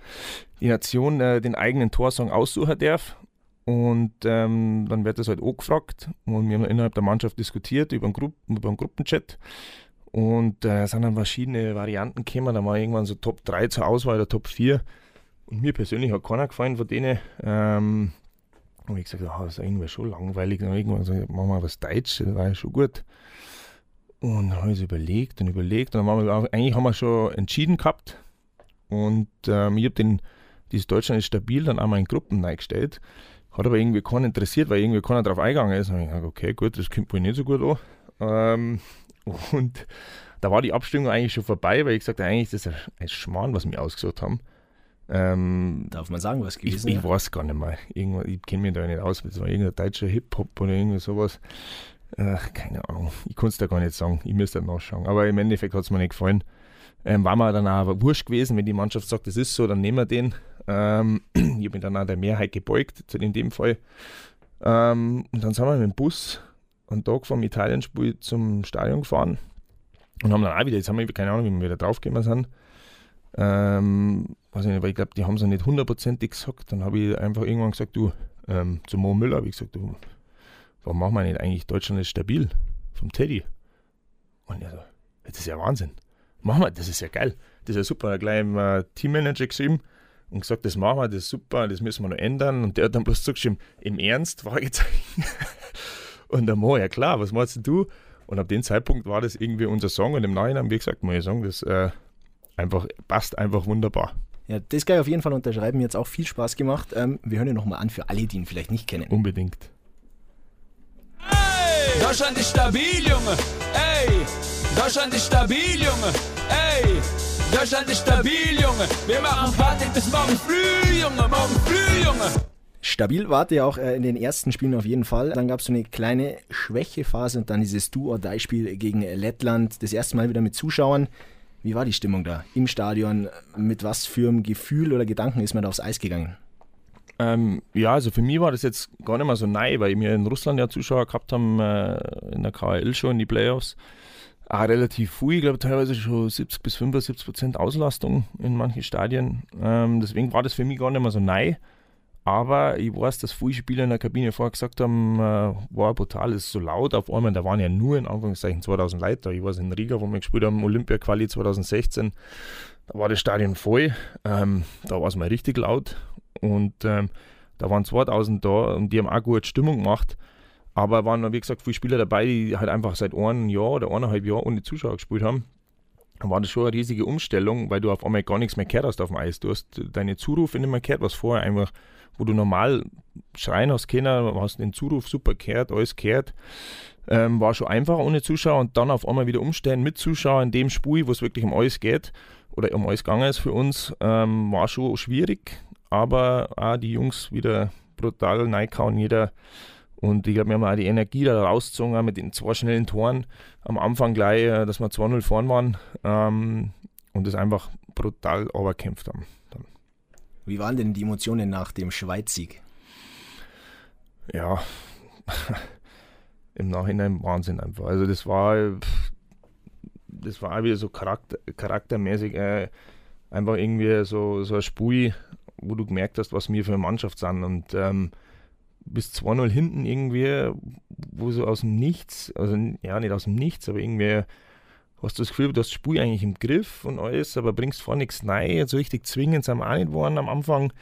die Nation äh, den eigenen Torsong aussuchen darf. Und ähm, dann wird das halt auch gefragt. Und wir haben innerhalb der Mannschaft diskutiert über einen, Gru über einen Gruppenchat. Und äh, es sind dann verschiedene Varianten gekommen. Da war irgendwann so Top 3 zur Auswahl oder Top 4. Und mir persönlich hat keiner gefallen von denen. Ähm, und ich gesagt, oh, das ist irgendwie schon langweilig. Dann irgendwann so, machen wir was Deutsch, das war ja schon gut. Und dann habe ich es überlegt und überlegt. Und dann waren wir, eigentlich haben wir schon entschieden gehabt. Und ähm, ich habe den, dieses Deutschland ist stabil, dann einmal in Gruppen eingestellt. Hat aber irgendwie keinen interessiert, weil irgendwie keiner drauf eingegangen ist. Und ich gesagt, okay, gut, das kommt wohl nicht so gut an. Ähm, und da war die Abstimmung eigentlich schon vorbei, weil ich gesagt habe, eigentlich ist das ein Schmarrn, was wir ausgesucht haben. Ähm, Darf man sagen, was gewesen Ich, ich weiß gar nicht mehr. Irgendwo, ich kenne mich da nicht aus. Das war irgendein deutscher Hip-Hop oder irgendwie sowas. Ach, keine Ahnung. Ich kann es da gar nicht sagen. Ich müsste nachschauen. Aber im Endeffekt hat es mir nicht gefallen. Ähm, war mir dann auch wurscht gewesen, wenn die Mannschaft sagt, das ist so, dann nehmen wir den. Ähm, ich habe mich dann auch der Mehrheit gebeugt, in dem Fall. Ähm, und dann sind wir mit dem Bus einen Tag vom Italien-Spiel zum Stadion gefahren und haben dann auch wieder, jetzt haben wir keine Ahnung, wie wir wieder draufgekommen sind. Ähm, weiß ich nicht, weil ich glaube, die haben es nicht hundertprozentig gesagt. Dann habe ich einfach irgendwann gesagt, du, ähm, zu Mo Müller habe ich gesagt, du, warum machen wir nicht eigentlich Deutschland ist stabil vom Teddy? Und er so, das ist ja Wahnsinn. Machen wir, das ist ja geil. Das ist ja super. Er gleich im äh, Teammanager geschrieben und gesagt, das machen wir, das ist super, das müssen wir noch ändern. Und der hat dann bloß zugeschrieben, im Ernst, Fragezeichen. und der Mo, ja klar, was machst du? Und ab dem Zeitpunkt war das irgendwie unser Song und im Nachhinein, wie gesagt, mein Song, das äh, einfach, passt einfach wunderbar. Ja, das kann ich auf jeden Fall unterschreiben. Mir hat auch viel Spaß gemacht. Ähm, wir hören ihn nochmal an für alle, die ihn vielleicht nicht kennen. Unbedingt. Deutschland ist stabil, Junge. Ey, Deutschland ist stabil, Junge. Ey, Deutschland ist stabil, Junge. Wir machen Party bis morgen früh, Junge. Morgen früh, Junge. Stabil warte ja auch äh, in den ersten Spielen auf jeden Fall. Dann gab es so eine kleine Schwächephase und dann dieses Do-or-Die-Spiel gegen Lettland. Das erste Mal wieder mit Zuschauern. Wie war die Stimmung da im Stadion? Mit was für einem Gefühl oder Gedanken ist man da aufs Eis gegangen? Ähm, ja, also für mich war das jetzt gar nicht mal so neu, weil wir in Russland ja Zuschauer gehabt haben, äh, in der KHL schon in die Playoffs. Auch relativ viel, ich glaube teilweise schon 70 bis 75 Prozent Auslastung in manchen Stadien. Ähm, deswegen war das für mich gar nicht mal so neu. Aber ich weiß, dass viele Spieler in der Kabine vorher gesagt haben, äh, war brutal, ist so laut auf einmal. Da waren ja nur in Anführungszeichen 2000 Leute. Ich weiß in Riga, wo wir gespielt haben, Olympia-Quali 2016, da war das Stadion voll. Ähm, da war es mal richtig laut. Und ähm, da waren 2000 da und die haben auch gut Stimmung gemacht. Aber waren, wie gesagt, viele Spieler dabei, die halt einfach seit einem Jahr oder eineinhalb Jahren ohne Zuschauer gespielt haben. Da war das schon eine riesige Umstellung, weil du auf einmal gar nichts mehr gehört hast auf dem Eis. Du hast deine Zurufe nicht mehr gehört, was vorher einfach wo du normal schreien hast können, hast den Zuruf super gehört, alles gehört. Ähm, war schon einfach ohne Zuschauer und dann auf einmal wieder umstellen mit Zuschauern in dem Spiel, wo es wirklich um alles geht oder um alles gegangen ist für uns, ähm, war schon schwierig, aber auch die Jungs wieder brutal reinkauen, jeder. Und ich glaube, wir haben auch die Energie da rausgezogen mit den zwei schnellen Toren am Anfang gleich, äh, dass wir 2-0 vorn waren ähm, und das einfach brutal überkämpft haben. Wie waren denn die Emotionen nach dem Schweiz-Sieg? Ja, im Nachhinein Wahnsinn einfach. Also das war, das war wieder so charakter, charaktermäßig äh, einfach irgendwie so, so ein Spui, wo du gemerkt hast, was wir für eine Mannschaft sind. Und ähm, bis 2-0 hinten irgendwie, wo so aus dem Nichts, also ja nicht aus dem Nichts, aber irgendwie hast du das Gefühl, du hast das Spiel eigentlich im Griff und alles, aber bringst vor nichts rein. So richtig zwingend sind wir auch nicht geworden am Anfang.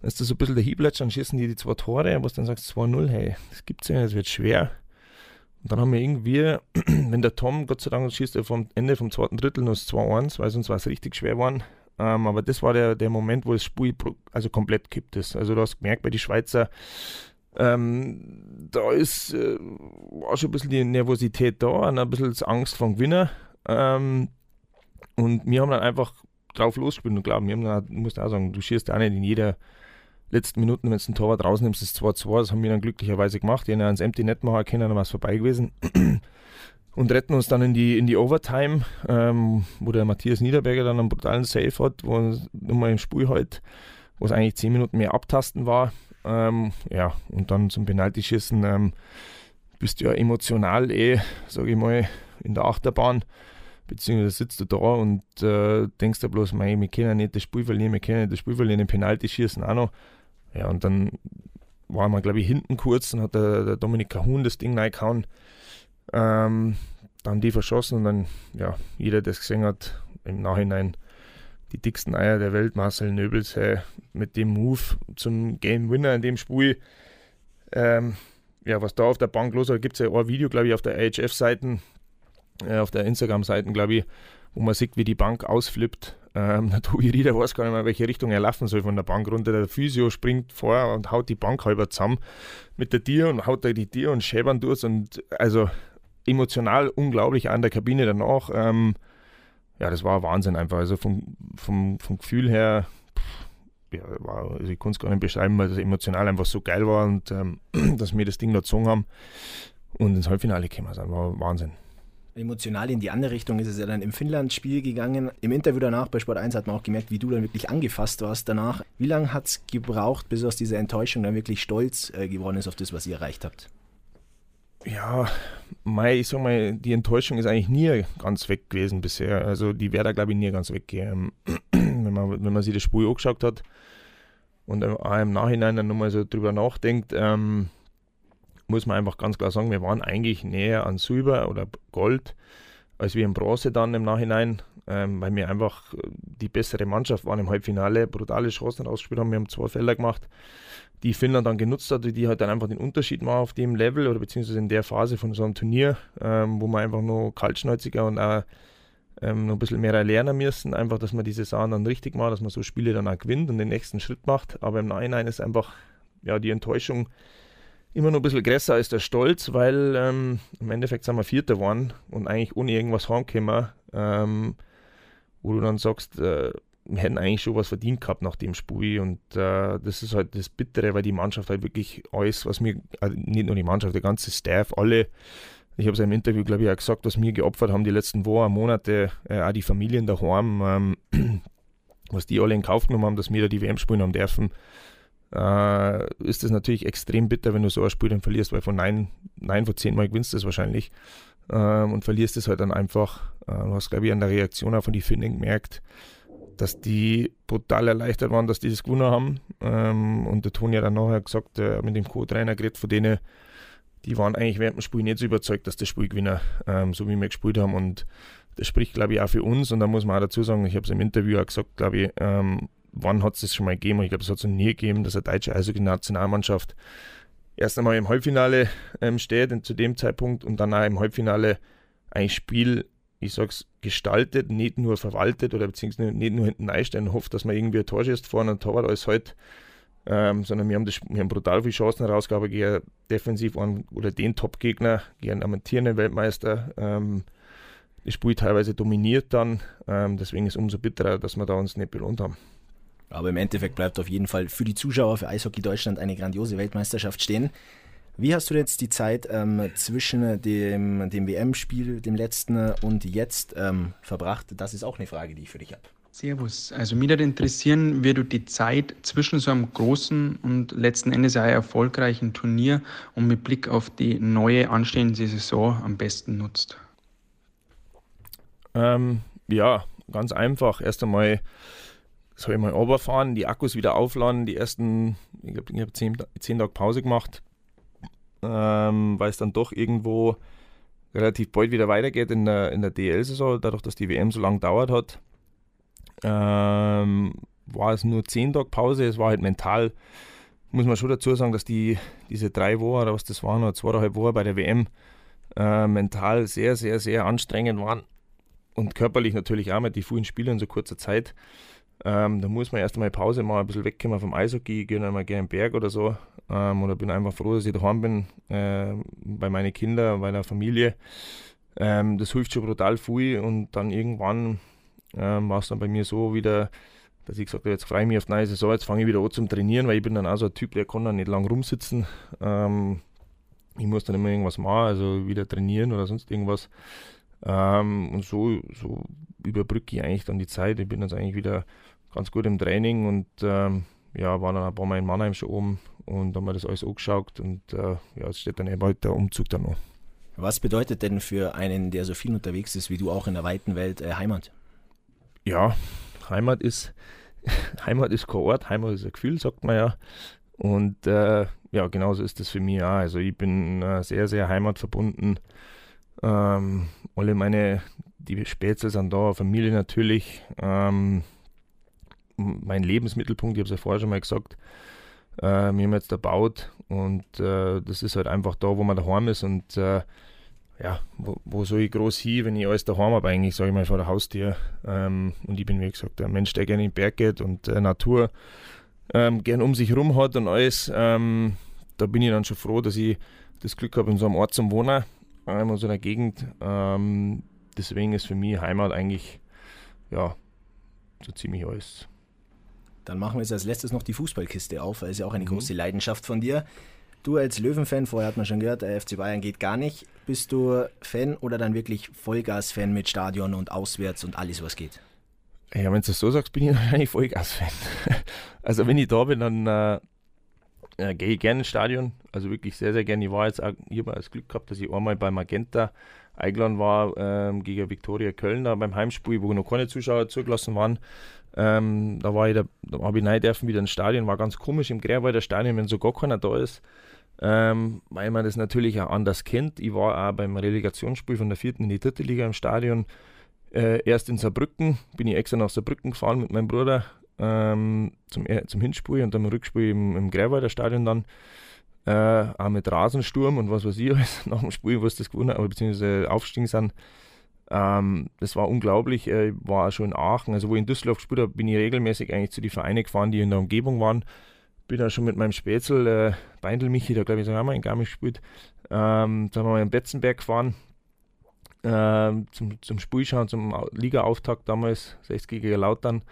Dann ist das so ein bisschen der Hieblatsch, dann schießen die die zwei Tore, was dann sagst 2-0, hey, das gibt's ja nicht, das wird schwer. Und dann haben wir irgendwie, wenn der Tom, Gott sei Dank, schießt er vom Ende vom zweiten Drittel nur 2-1, weil sonst war es richtig schwer geworden. Ähm, aber das war der, der Moment, wo das Spiel also komplett kippt ist. Also du hast gemerkt bei den Schweizer, ähm, da ist äh, war schon ein bisschen die Nervosität da und ein bisschen Angst vom Gewinner. Ähm, und wir haben dann einfach drauf losgespielt. Und klar, wir haben dann, musst auch sagen, du schießt auch nicht in jeder letzten Minute, wenn du ein Torwart rausnimmst, ist 2-2. Das haben wir dann glücklicherweise gemacht. Die haben ans Empty Net machen können, dann war es vorbei gewesen. Und retten uns dann in die, in die Overtime, ähm, wo der Matthias Niederberger dann einen brutalen Save hat, wo nochmal im Spiel halt, wo es eigentlich 10 Minuten mehr abtasten war. Ähm, ja, und dann zum Penaltyschießen ähm, bist du ja emotional eh, sage ich mal, in der Achterbahn. Beziehungsweise sitzt du da und äh, denkst dir bloß, mei, wir können nicht das Spiel verlieren, wir können nicht das Spiel verlieren, den Penaltyschießen auch noch. Ja, und dann waren wir, glaube ich, hinten kurz und hat der, der Dominik Kahun das Ding reingehauen. Ähm, dann die verschossen und dann, ja, jeder, der es gesehen hat, im Nachhinein die dicksten Eier der Welt, Marcel Nöbels, hey, mit dem Move zum Game Winner in dem Spiel. Ähm, ja, was da auf der Bank los war, gibt es ja auch ein Video, glaube ich, auf der AHF-Seiten, äh, auf der Instagram-Seiten, glaube ich, wo man sieht, wie die Bank ausflippt. Ähm, der Tobi Rieder weiß gar nicht mehr, welche Richtung er laufen soll von der Bank runter. Der Physio springt vor und haut die Bank halber zusammen mit der Tier und haut da die Tier und schäbern durch. Und also emotional unglaublich an der Kabine danach. Ähm, ja, das war Wahnsinn einfach. Also vom, vom, vom Gefühl her, ja, war, also ich kann es gar nicht beschreiben, weil das emotional einfach so geil war und ähm, dass wir das Ding da gezogen haben und ins Halbfinale gekommen sind, war Wahnsinn. Emotional in die andere Richtung ist es ja dann im Finnland-Spiel gegangen. Im Interview danach bei Sport 1 hat man auch gemerkt, wie du dann wirklich angefasst warst danach. Wie lange hat es gebraucht, bis aus dieser Enttäuschung dann wirklich stolz äh, geworden ist auf das, was ihr erreicht habt? Ja, mei, ich sag mal, die Enttäuschung ist eigentlich nie ganz weg gewesen bisher. Also die wäre da, glaube ich, nie ganz weg. Ähm, wenn, man, wenn man sich das Spiel angeschaut hat und auch im Nachhinein dann nochmal so drüber nachdenkt, ähm, muss man einfach ganz klar sagen, wir waren eigentlich näher an Silber oder Gold als wir in Bronze dann im Nachhinein, ähm, weil wir einfach die bessere Mannschaft waren im Halbfinale, brutale Chancen rausgespielt haben. Wir haben zwei Felder gemacht die Finnland dann genutzt hat, die halt dann einfach den Unterschied machen auf dem Level oder beziehungsweise in der Phase von so einem Turnier, ähm, wo man einfach nur kaltschnäuziger und auch ähm, noch ein bisschen mehr lernen müssen, einfach, dass man diese Sachen dann richtig macht, dass man so Spiele dann auch gewinnt und den nächsten Schritt macht. Aber im Nachhinein ist einfach ja, die Enttäuschung immer noch ein bisschen größer als der Stolz, weil ähm, im Endeffekt sind wir Vierter geworden und eigentlich ohne irgendwas heimgekommen, ähm, wo du dann sagst, äh, hätten eigentlich schon was verdient gehabt nach dem Spiel und äh, das ist halt das Bittere, weil die Mannschaft halt wirklich alles, was mir, also nicht nur die Mannschaft, der ganze Staff, alle, ich habe es im Interview, glaube ich, auch gesagt, was mir geopfert haben die letzten Wochen, Monate, äh, auch die Familien daheim, ähm, was die alle in Kauf genommen haben, dass wir da die WM spielen haben dürfen, äh, ist das natürlich extrem bitter, wenn du so ein Spiel dann verlierst, weil von neun, neun von zehn Mal gewinnst du es wahrscheinlich ähm, und verlierst es halt dann einfach. Äh, du hast, glaube ich, an der Reaktion auch von den Finnen gemerkt, dass die brutal erleichtert waren, dass die das gewonnen haben. Ähm, und der Toni hat dann nachher gesagt, äh, mit dem Co-Trainer geredet, von denen, die waren eigentlich während dem Spiel nicht so überzeugt, dass das Spiel gewinnen, ähm, so wie wir gespielt haben. Und das spricht, glaube ich, auch für uns. Und da muss man auch dazu sagen, ich habe es im Interview auch gesagt, glaube ich, ähm, wann hat es das schon mal gegeben? Ich glaube, es hat es noch nie gegeben, dass eine deutsche Eishockey-Nationalmannschaft erst einmal im Halbfinale ähm, steht, zu dem Zeitpunkt, und dann auch im Halbfinale ein Spiel ich sag's, gestaltet, nicht nur verwaltet oder beziehungsweise nicht nur hinten einstellen und hofft, dass man irgendwie ein Tor schießt vorne und Torwart alles halt, ähm, sondern wir haben, das, wir haben brutal viele Chancen herausgehabt gegen defensiv an, oder den Top-Gegner, gegen einen amtierenden Weltmeister. Ähm, das Spiel teilweise dominiert dann, ähm, deswegen ist es umso bitterer, dass wir da uns nicht belohnt haben. Aber im Endeffekt bleibt auf jeden Fall für die Zuschauer, für Eishockey Deutschland eine grandiose Weltmeisterschaft stehen. Wie hast du jetzt die Zeit ähm, zwischen dem, dem WM-Spiel, dem letzten, und jetzt ähm, verbracht? Das ist auch eine Frage, die ich für dich habe. Servus. Also mich würde interessieren, wie du die Zeit zwischen so einem großen und letzten Endes auch erfolgreichen Turnier und mit Blick auf die neue anstehende Saison am besten nutzt. Ähm, ja, ganz einfach. Erst einmal soll ich mal runterfahren, die Akkus wieder aufladen, die ersten, ich glaube, ich habe zehn, zehn Tage Pause gemacht ähm, weil es dann doch irgendwo relativ bald wieder weitergeht in der, in der DL-Saison, dadurch, dass die WM so lange dauert hat. Ähm, war es nur 10 Tage Pause, es war halt mental, muss man schon dazu sagen, dass die, diese drei Wochen oder was das waren, oder zweieinhalb Wochen bei der WM äh, mental sehr, sehr, sehr anstrengend waren und körperlich natürlich auch mit die vielen Spiele in so kurzer Zeit. Ähm, da muss man erst einmal Pause machen, ein bisschen wegkommen vom Eishockey, gehen einmal gerne den Berg oder so. Ähm, oder bin einfach froh, dass ich daheim bin, äh, bei meinen Kindern, bei der Familie. Ähm, das hilft schon brutal viel und dann irgendwann ähm, war es dann bei mir so wieder, dass ich gesagt habe, jetzt freue ich mich auf die neue Saison, jetzt fange ich wieder an zum Trainieren, weil ich bin dann auch so ein Typ, der kann dann nicht lang rumsitzen. Ähm, ich muss dann immer irgendwas machen, also wieder trainieren oder sonst irgendwas. Ähm, und so, so überbrücke ich eigentlich dann die Zeit. Ich bin jetzt eigentlich wieder ganz gut im Training und ähm, ja, war dann ein paar Mal in Mannheim schon oben und haben wir das alles angeschaut und äh, ja, es steht dann eben halt der Umzug dann noch. Was bedeutet denn für einen, der so viel unterwegs ist wie du auch in der weiten Welt, äh, Heimat? Ja, Heimat ist, Heimat ist kein Ort, Heimat ist ein Gefühl, sagt man ja. Und äh, ja, genauso ist das für mich auch. Also ich bin äh, sehr, sehr heimatverbunden. Ähm, alle meine, die Spätzle sind da, Familie natürlich. Ähm, mein Lebensmittelpunkt, ich habe es ja vorher schon mal gesagt, äh, wir haben jetzt erbaut und äh, das ist halt einfach da, wo man daheim ist und äh, ja, wo, wo, soll ich groß hin, wenn ich alles daheim habe, eigentlich, sage ich mal, vor der Haustür. Ähm, und ich bin, wie gesagt, ein Mensch, der gerne in den Berg geht und äh, Natur ähm, gern um sich herum hat und alles. Ähm, da bin ich dann schon froh, dass ich das Glück habe, in so einem Ort zum Wohnen, ähm, in so einer Gegend. Ähm, deswegen ist für mich Heimat eigentlich, ja, so ziemlich alles. Dann machen wir jetzt als letztes noch die Fußballkiste auf, weil es ja auch eine mhm. große Leidenschaft von dir. Du als Löwenfan, vorher hat man schon gehört, der FC Bayern geht gar nicht. Bist du Fan oder dann wirklich Vollgas-Fan mit Stadion und auswärts und alles, was geht? Ja, wenn du es so sagst, bin ich wahrscheinlich Vollgas-Fan. Also wenn ich da bin, dann äh, äh, gehe ich gerne ins Stadion. Also wirklich sehr, sehr gerne. Ich war jetzt auch, ich habe das Glück gehabt, dass ich einmal bei Magenta eingeladen war ähm, gegen Viktoria Köln da beim Heimspiel, wo noch keine Zuschauer zugelassen waren. Ähm, da war ich da, da habe ich rein dürfen wieder ins Stadion. War ganz komisch im Grärwalder Stadion, wenn so gar keiner da ist ähm, weil man das natürlich auch anders kennt. Ich war auch beim Relegationsspiel von der vierten in die dritte Liga im Stadion. Äh, erst in Saarbrücken, bin ich extra nach Saarbrücken gefahren mit meinem Bruder ähm, zum, zum Hinspiel und dann im Rückspiel im, im Greiwalder Stadion dann. Äh, auch mit Rasensturm und was weiß ich alles nach dem Spiel, was das gewonnen hat, beziehungsweise aufgestiegen sind. Ähm, das war unglaublich. Ich äh, war auch schon in Aachen, also wo ich in Düsseldorf gespielt habe, bin ich regelmäßig eigentlich zu den Vereinen gefahren, die in der Umgebung waren bin auch schon mit meinem Spätzl, äh, Beindl Michi, da glaube ich, haben wir in Garmisch gespielt. Ähm, da haben wir in Betzenberg gefahren ähm, zum, zum Spielschauen, zum Liga-Auftakt damals, 60 gegen Lautern.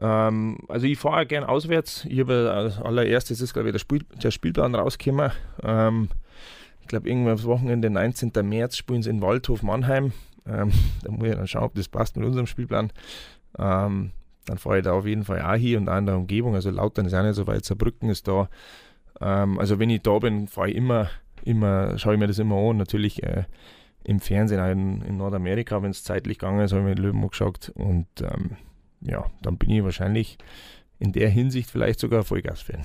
Ähm, also ich fahre gern auswärts. Ich habe als allererstes ist, glaube ich, der, Spiel, der Spielplan rausgekommen. Ähm, ich glaube, irgendwann am Wochenende, 19. März, spielen sie in Waldhof Mannheim. Ähm, da muss ich dann schauen, ob das passt mit unserem Spielplan. Ähm, dann fahre ich da auf jeden Fall auch hier und auch in der Umgebung. Also Lautern ist auch nicht so weit, Saarbrücken ist da. Ähm, also wenn ich da bin, fahre ich immer, immer, schaue ich mir das immer an. Natürlich äh, im Fernsehen, auch in, in Nordamerika, wenn es zeitlich gegangen ist, habe ich mir den Löwen angeschaut. Und ähm, ja, dann bin ich wahrscheinlich in der Hinsicht vielleicht sogar Vollgas-Fan.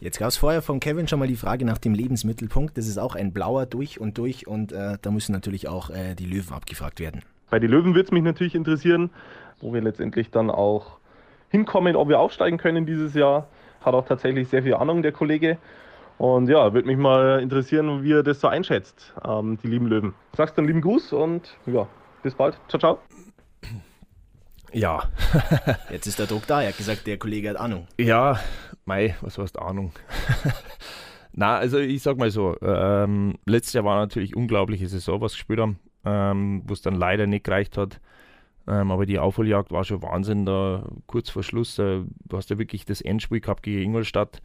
Jetzt gab es vorher von Kevin schon mal die Frage nach dem Lebensmittelpunkt. Das ist auch ein blauer durch und durch und äh, da müssen natürlich auch äh, die Löwen abgefragt werden. Bei den Löwen würde es mich natürlich interessieren, wo wir letztendlich dann auch hinkommen, ob wir aufsteigen können dieses Jahr. Hat auch tatsächlich sehr viel Ahnung, der Kollege. Und ja, würde mich mal interessieren, wie er das so einschätzt, ähm, die lieben Löwen. Sagst dann lieben Gruß und ja, bis bald. Ciao, ciao. Ja. Jetzt ist der Druck da. Er hat gesagt, der Kollege hat Ahnung. Ja, Mei, was heißt Ahnung? Na, also ich sag mal so, ähm, letztes Jahr war natürlich unglaubliche Saison, was gespielt haben, ähm, wo es dann leider nicht gereicht hat. Ähm, aber die Aufholjagd war schon Wahnsinn da kurz vor Schluss. Äh, du hast ja wirklich das Endspiel gehabt gegen Ingolstadt,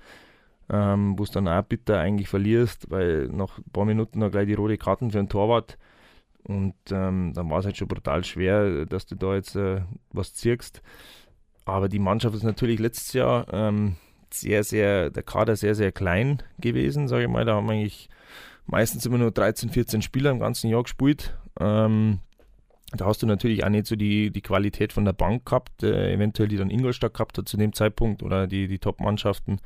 ähm, wo du dann auch bitter eigentlich verlierst, weil nach ein paar Minuten noch gleich die rote Karten für den Torwart. Und ähm, dann war es halt schon brutal schwer, dass du da jetzt äh, was ziehst. Aber die Mannschaft ist natürlich letztes Jahr ähm, sehr, sehr, der Kader sehr, sehr klein gewesen, sage ich mal. Da haben wir eigentlich meistens immer nur 13, 14 Spieler im ganzen Jahr gespielt. Ähm, da hast du natürlich auch nicht so die, die Qualität von der Bank gehabt, äh, eventuell die dann Ingolstadt gehabt hat zu dem Zeitpunkt oder die, die Top-Mannschaften,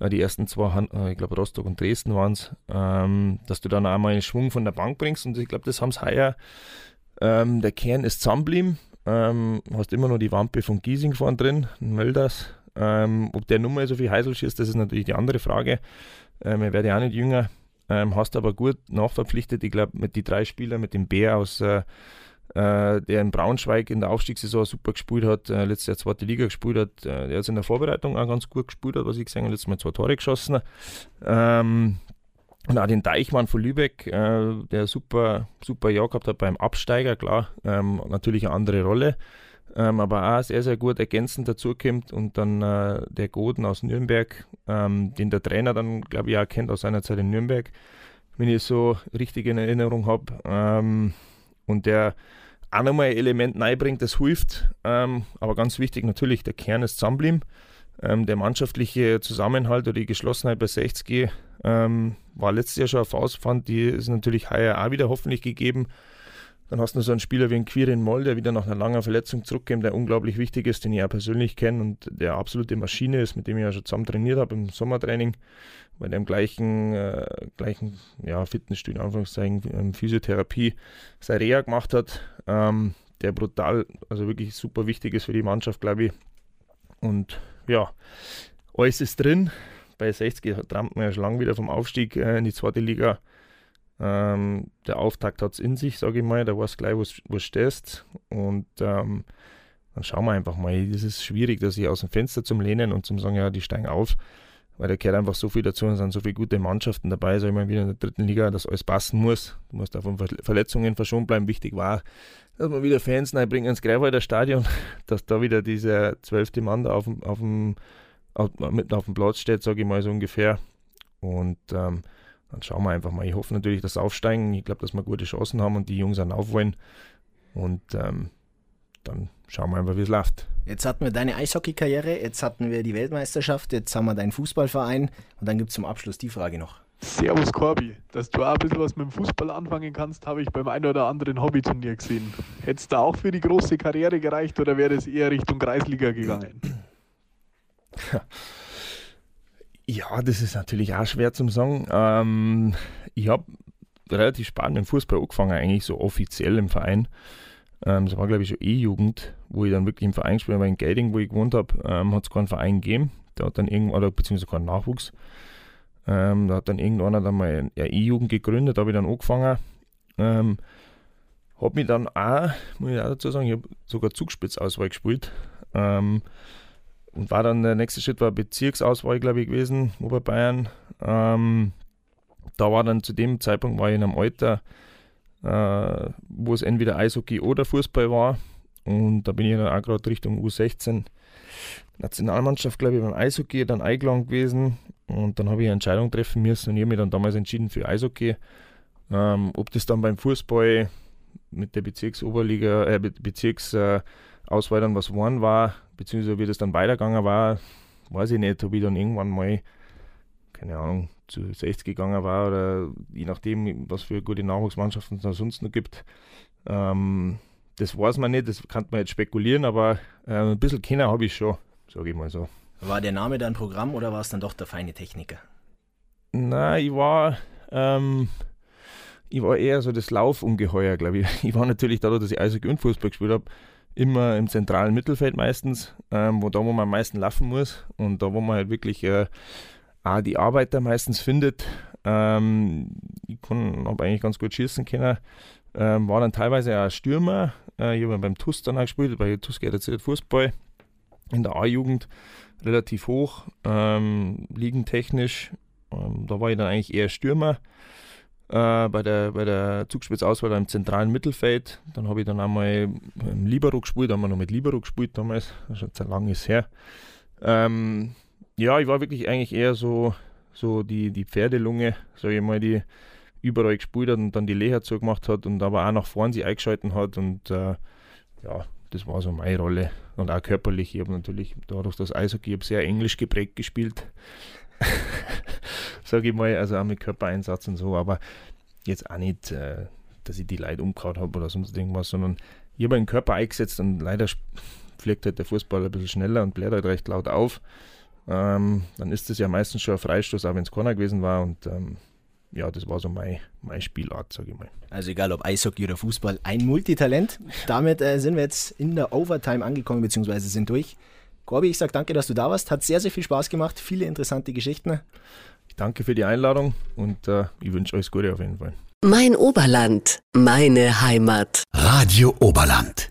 die ersten zwei, äh, ich glaube Rostock und Dresden waren es, ähm, dass du dann einmal einen Schwung von der Bank bringst und ich glaube, das haben sie heuer. Ähm, der Kern ist zusammengeblieben, ähm, hast immer noch die Wampe von Giesing vorne drin, Mölders. Ähm, ob der Nummer so viel Heiselsch ist, das ist natürlich die andere Frage. Ähm, er wird ja auch nicht jünger, ähm, hast aber gut nachverpflichtet. Ich glaube, mit den drei Spielern, mit dem Bär aus äh, äh, der in Braunschweig in der Aufstiegssaison super gespielt hat, äh, letztes Jahr zweite Liga gespielt hat, äh, der hat in der Vorbereitung auch ganz gut gespielt hat, was ich gesehen habe, letztes Mal zwei Tore geschossen. Ähm, und auch den Deichmann von Lübeck, äh, der super, super Jahr gehabt hat beim Absteiger, klar, ähm, natürlich eine andere Rolle, ähm, aber auch sehr, sehr gut ergänzend dazukommt. Und dann äh, der Goden aus Nürnberg, ähm, den der Trainer dann, glaube ich, auch kennt aus seiner Zeit in Nürnberg, wenn ich so richtig in Erinnerung habe. Und der auch nochmal ein Element reinbringt, das hilft. Ähm, aber ganz wichtig natürlich, der Kern ist zusammenbleiben. Ähm, der mannschaftliche Zusammenhalt oder die Geschlossenheit bei 60 ähm, war letztes Jahr schon auf Faustpfand, die ist natürlich heuer auch wieder hoffentlich gegeben. Dann hast du so einen Spieler wie ein Quirin Moll, der wieder nach einer langen Verletzung zurückkommt, der unglaublich wichtig ist, den ich auch persönlich kenne und der absolute Maschine ist, mit dem ich ja schon zusammen trainiert habe im Sommertraining, bei dem gleichen, äh, gleichen ja, Fitnessstudio, Anführungszeichen, ähm, Physiotherapie, seine Reha gemacht hat, ähm, der brutal, also wirklich super wichtig ist für die Mannschaft, glaube ich. Und ja, alles ist drin. Bei 60 trampt man ja schon lange wieder vom Aufstieg äh, in die zweite Liga. Ähm, der Auftakt hat es in sich, sage ich mal. Da weißt du gleich, wo du stehst. Und ähm, dann schauen wir einfach mal. Es ist schwierig, dass ich aus dem Fenster zum Lehnen und zum sagen, ja, die steigen auf. Weil da gehört einfach so viel dazu und es sind so viele gute Mannschaften dabei, sag ich mal, wieder in der dritten Liga, dass alles passen muss. Du musst auch von Verletzungen verschont bleiben. Wichtig war, dass man wieder Fans reinbringen ins Greifwalder Stadion, dass da wieder dieser zwölfte Mann da auf dem, auf dem, auf, mitten auf dem Platz steht, sage ich mal so ungefähr. Und ähm, dann schauen wir einfach mal. Ich hoffe natürlich, dass sie aufsteigen. Ich glaube, dass wir gute Chancen haben und die Jungs dann aufwollen. Und ähm, dann schauen wir einfach, wie es läuft. Jetzt hatten wir deine Eishockey-Karriere, jetzt hatten wir die Weltmeisterschaft, jetzt haben wir deinen Fußballverein und dann gibt es zum Abschluss die Frage noch. Servus Corby, dass du auch ein bisschen was mit dem Fußball anfangen kannst, habe ich beim einen oder anderen Hobbyturnier gesehen. Hättest du auch für die große Karriere gereicht oder wäre es eher Richtung Kreisliga gegangen? Ja, das ist natürlich auch schwer zum sagen. Ähm, ich habe relativ spät mit dem Fußball angefangen, eigentlich so offiziell im Verein. Ähm, das war, glaube ich, schon E-Jugend, wo ich dann wirklich im Verein gespielt habe. In Gelding, wo ich gewohnt habe, ähm, hat es keinen Verein gegeben. Der hat dann irgendwann, oder beziehungsweise keinen Nachwuchs. Ähm, da hat dann irgendeiner dann mal eine E-Jugend gegründet, da habe ich dann angefangen. Ähm, habe mich dann auch, muss ich auch dazu sagen, ich habe sogar Zugspitzauswahl gespielt. Ähm, und war dann der nächste Schritt war Bezirksauswahl, glaube ich, gewesen, Oberbayern. Ähm, da war dann zu dem Zeitpunkt war ich in einem Alter, äh, wo es entweder Eishockey oder Fußball war. Und da bin ich dann auch gerade Richtung U16 Nationalmannschaft, glaube ich, beim Eishockey dann eingeladen gewesen. Und dann habe ich eine Entscheidung treffen müssen und ich habe mich dann damals entschieden für Eishockey. Ähm, ob das dann beim Fußball mit der Bezirksoberliga, äh, Bezirksauswahl dann was geworden war, beziehungsweise wie das dann weitergegangen war, weiß ich nicht, ob ich dann irgendwann mal, keine Ahnung, zu 60 gegangen war oder je nachdem, was für gute Nachwuchsmannschaften es sonst noch gibt. Ähm, das weiß man nicht, das kann man jetzt spekulieren, aber äh, ein bisschen kennen habe ich schon, sage ich mal so. War der Name dein Programm oder war es dann doch der feine Techniker? Nein, ich war, ähm, ich war eher so das Laufungeheuer, glaube ich. Ich war natürlich dadurch, dass ich Eishockey und Fußball gespielt habe, immer im zentralen Mittelfeld meistens, ähm, wo da, wo man am meisten laufen muss und da, wo man halt wirklich äh, auch die Arbeiter meistens findet. Ähm, ich habe eigentlich ganz gut schießen können. Ähm, war dann teilweise auch Stürmer. Äh, ich habe beim TUS dann auch gespielt, bei TUS geht jetzt Fußball in der A-Jugend relativ hoch, ähm, liegentechnisch. Ähm, da war ich dann eigentlich eher Stürmer. Äh, bei der, bei der Zugspitzauswahl im zentralen Mittelfeld. Dann habe ich dann einmal im Libero gespielt, haben wir noch mit Libero gespielt damals, das ist schon sehr lange her. Ähm, ja, ich war wirklich eigentlich eher so, so die, die Pferdelunge, sage ich mal, die überall gespielt hat und dann die Leher zugemacht hat und aber auch nach vorn sie eingeschalten hat und äh, ja, das war so meine Rolle. Und auch körperlich, ich habe natürlich dadurch das Eishockey, ich habe sehr englisch geprägt gespielt. sage ich mal, also auch mit Körpereinsatz und so, aber jetzt auch nicht, äh, dass ich die Leute umgehauen habe oder sonst irgendwas, sondern ich habe den Körper eingesetzt und leider fliegt halt der Fußball ein bisschen schneller und bläht halt recht laut auf. Ähm, dann ist das ja meistens schon ein Freistoß, auch wenn es Corner gewesen war und ähm, ja, das war so meine, meine Spielart, sage ich mal. Also egal ob Eishockey oder Fußball, ein Multitalent. Damit äh, sind wir jetzt in der Overtime angekommen, beziehungsweise sind durch. Corby, ich sage danke, dass du da warst. Hat sehr, sehr viel Spaß gemacht. Viele interessante Geschichten. Ich danke für die Einladung und äh, ich wünsche euch Gute auf jeden Fall. Mein Oberland, meine Heimat. Radio Oberland.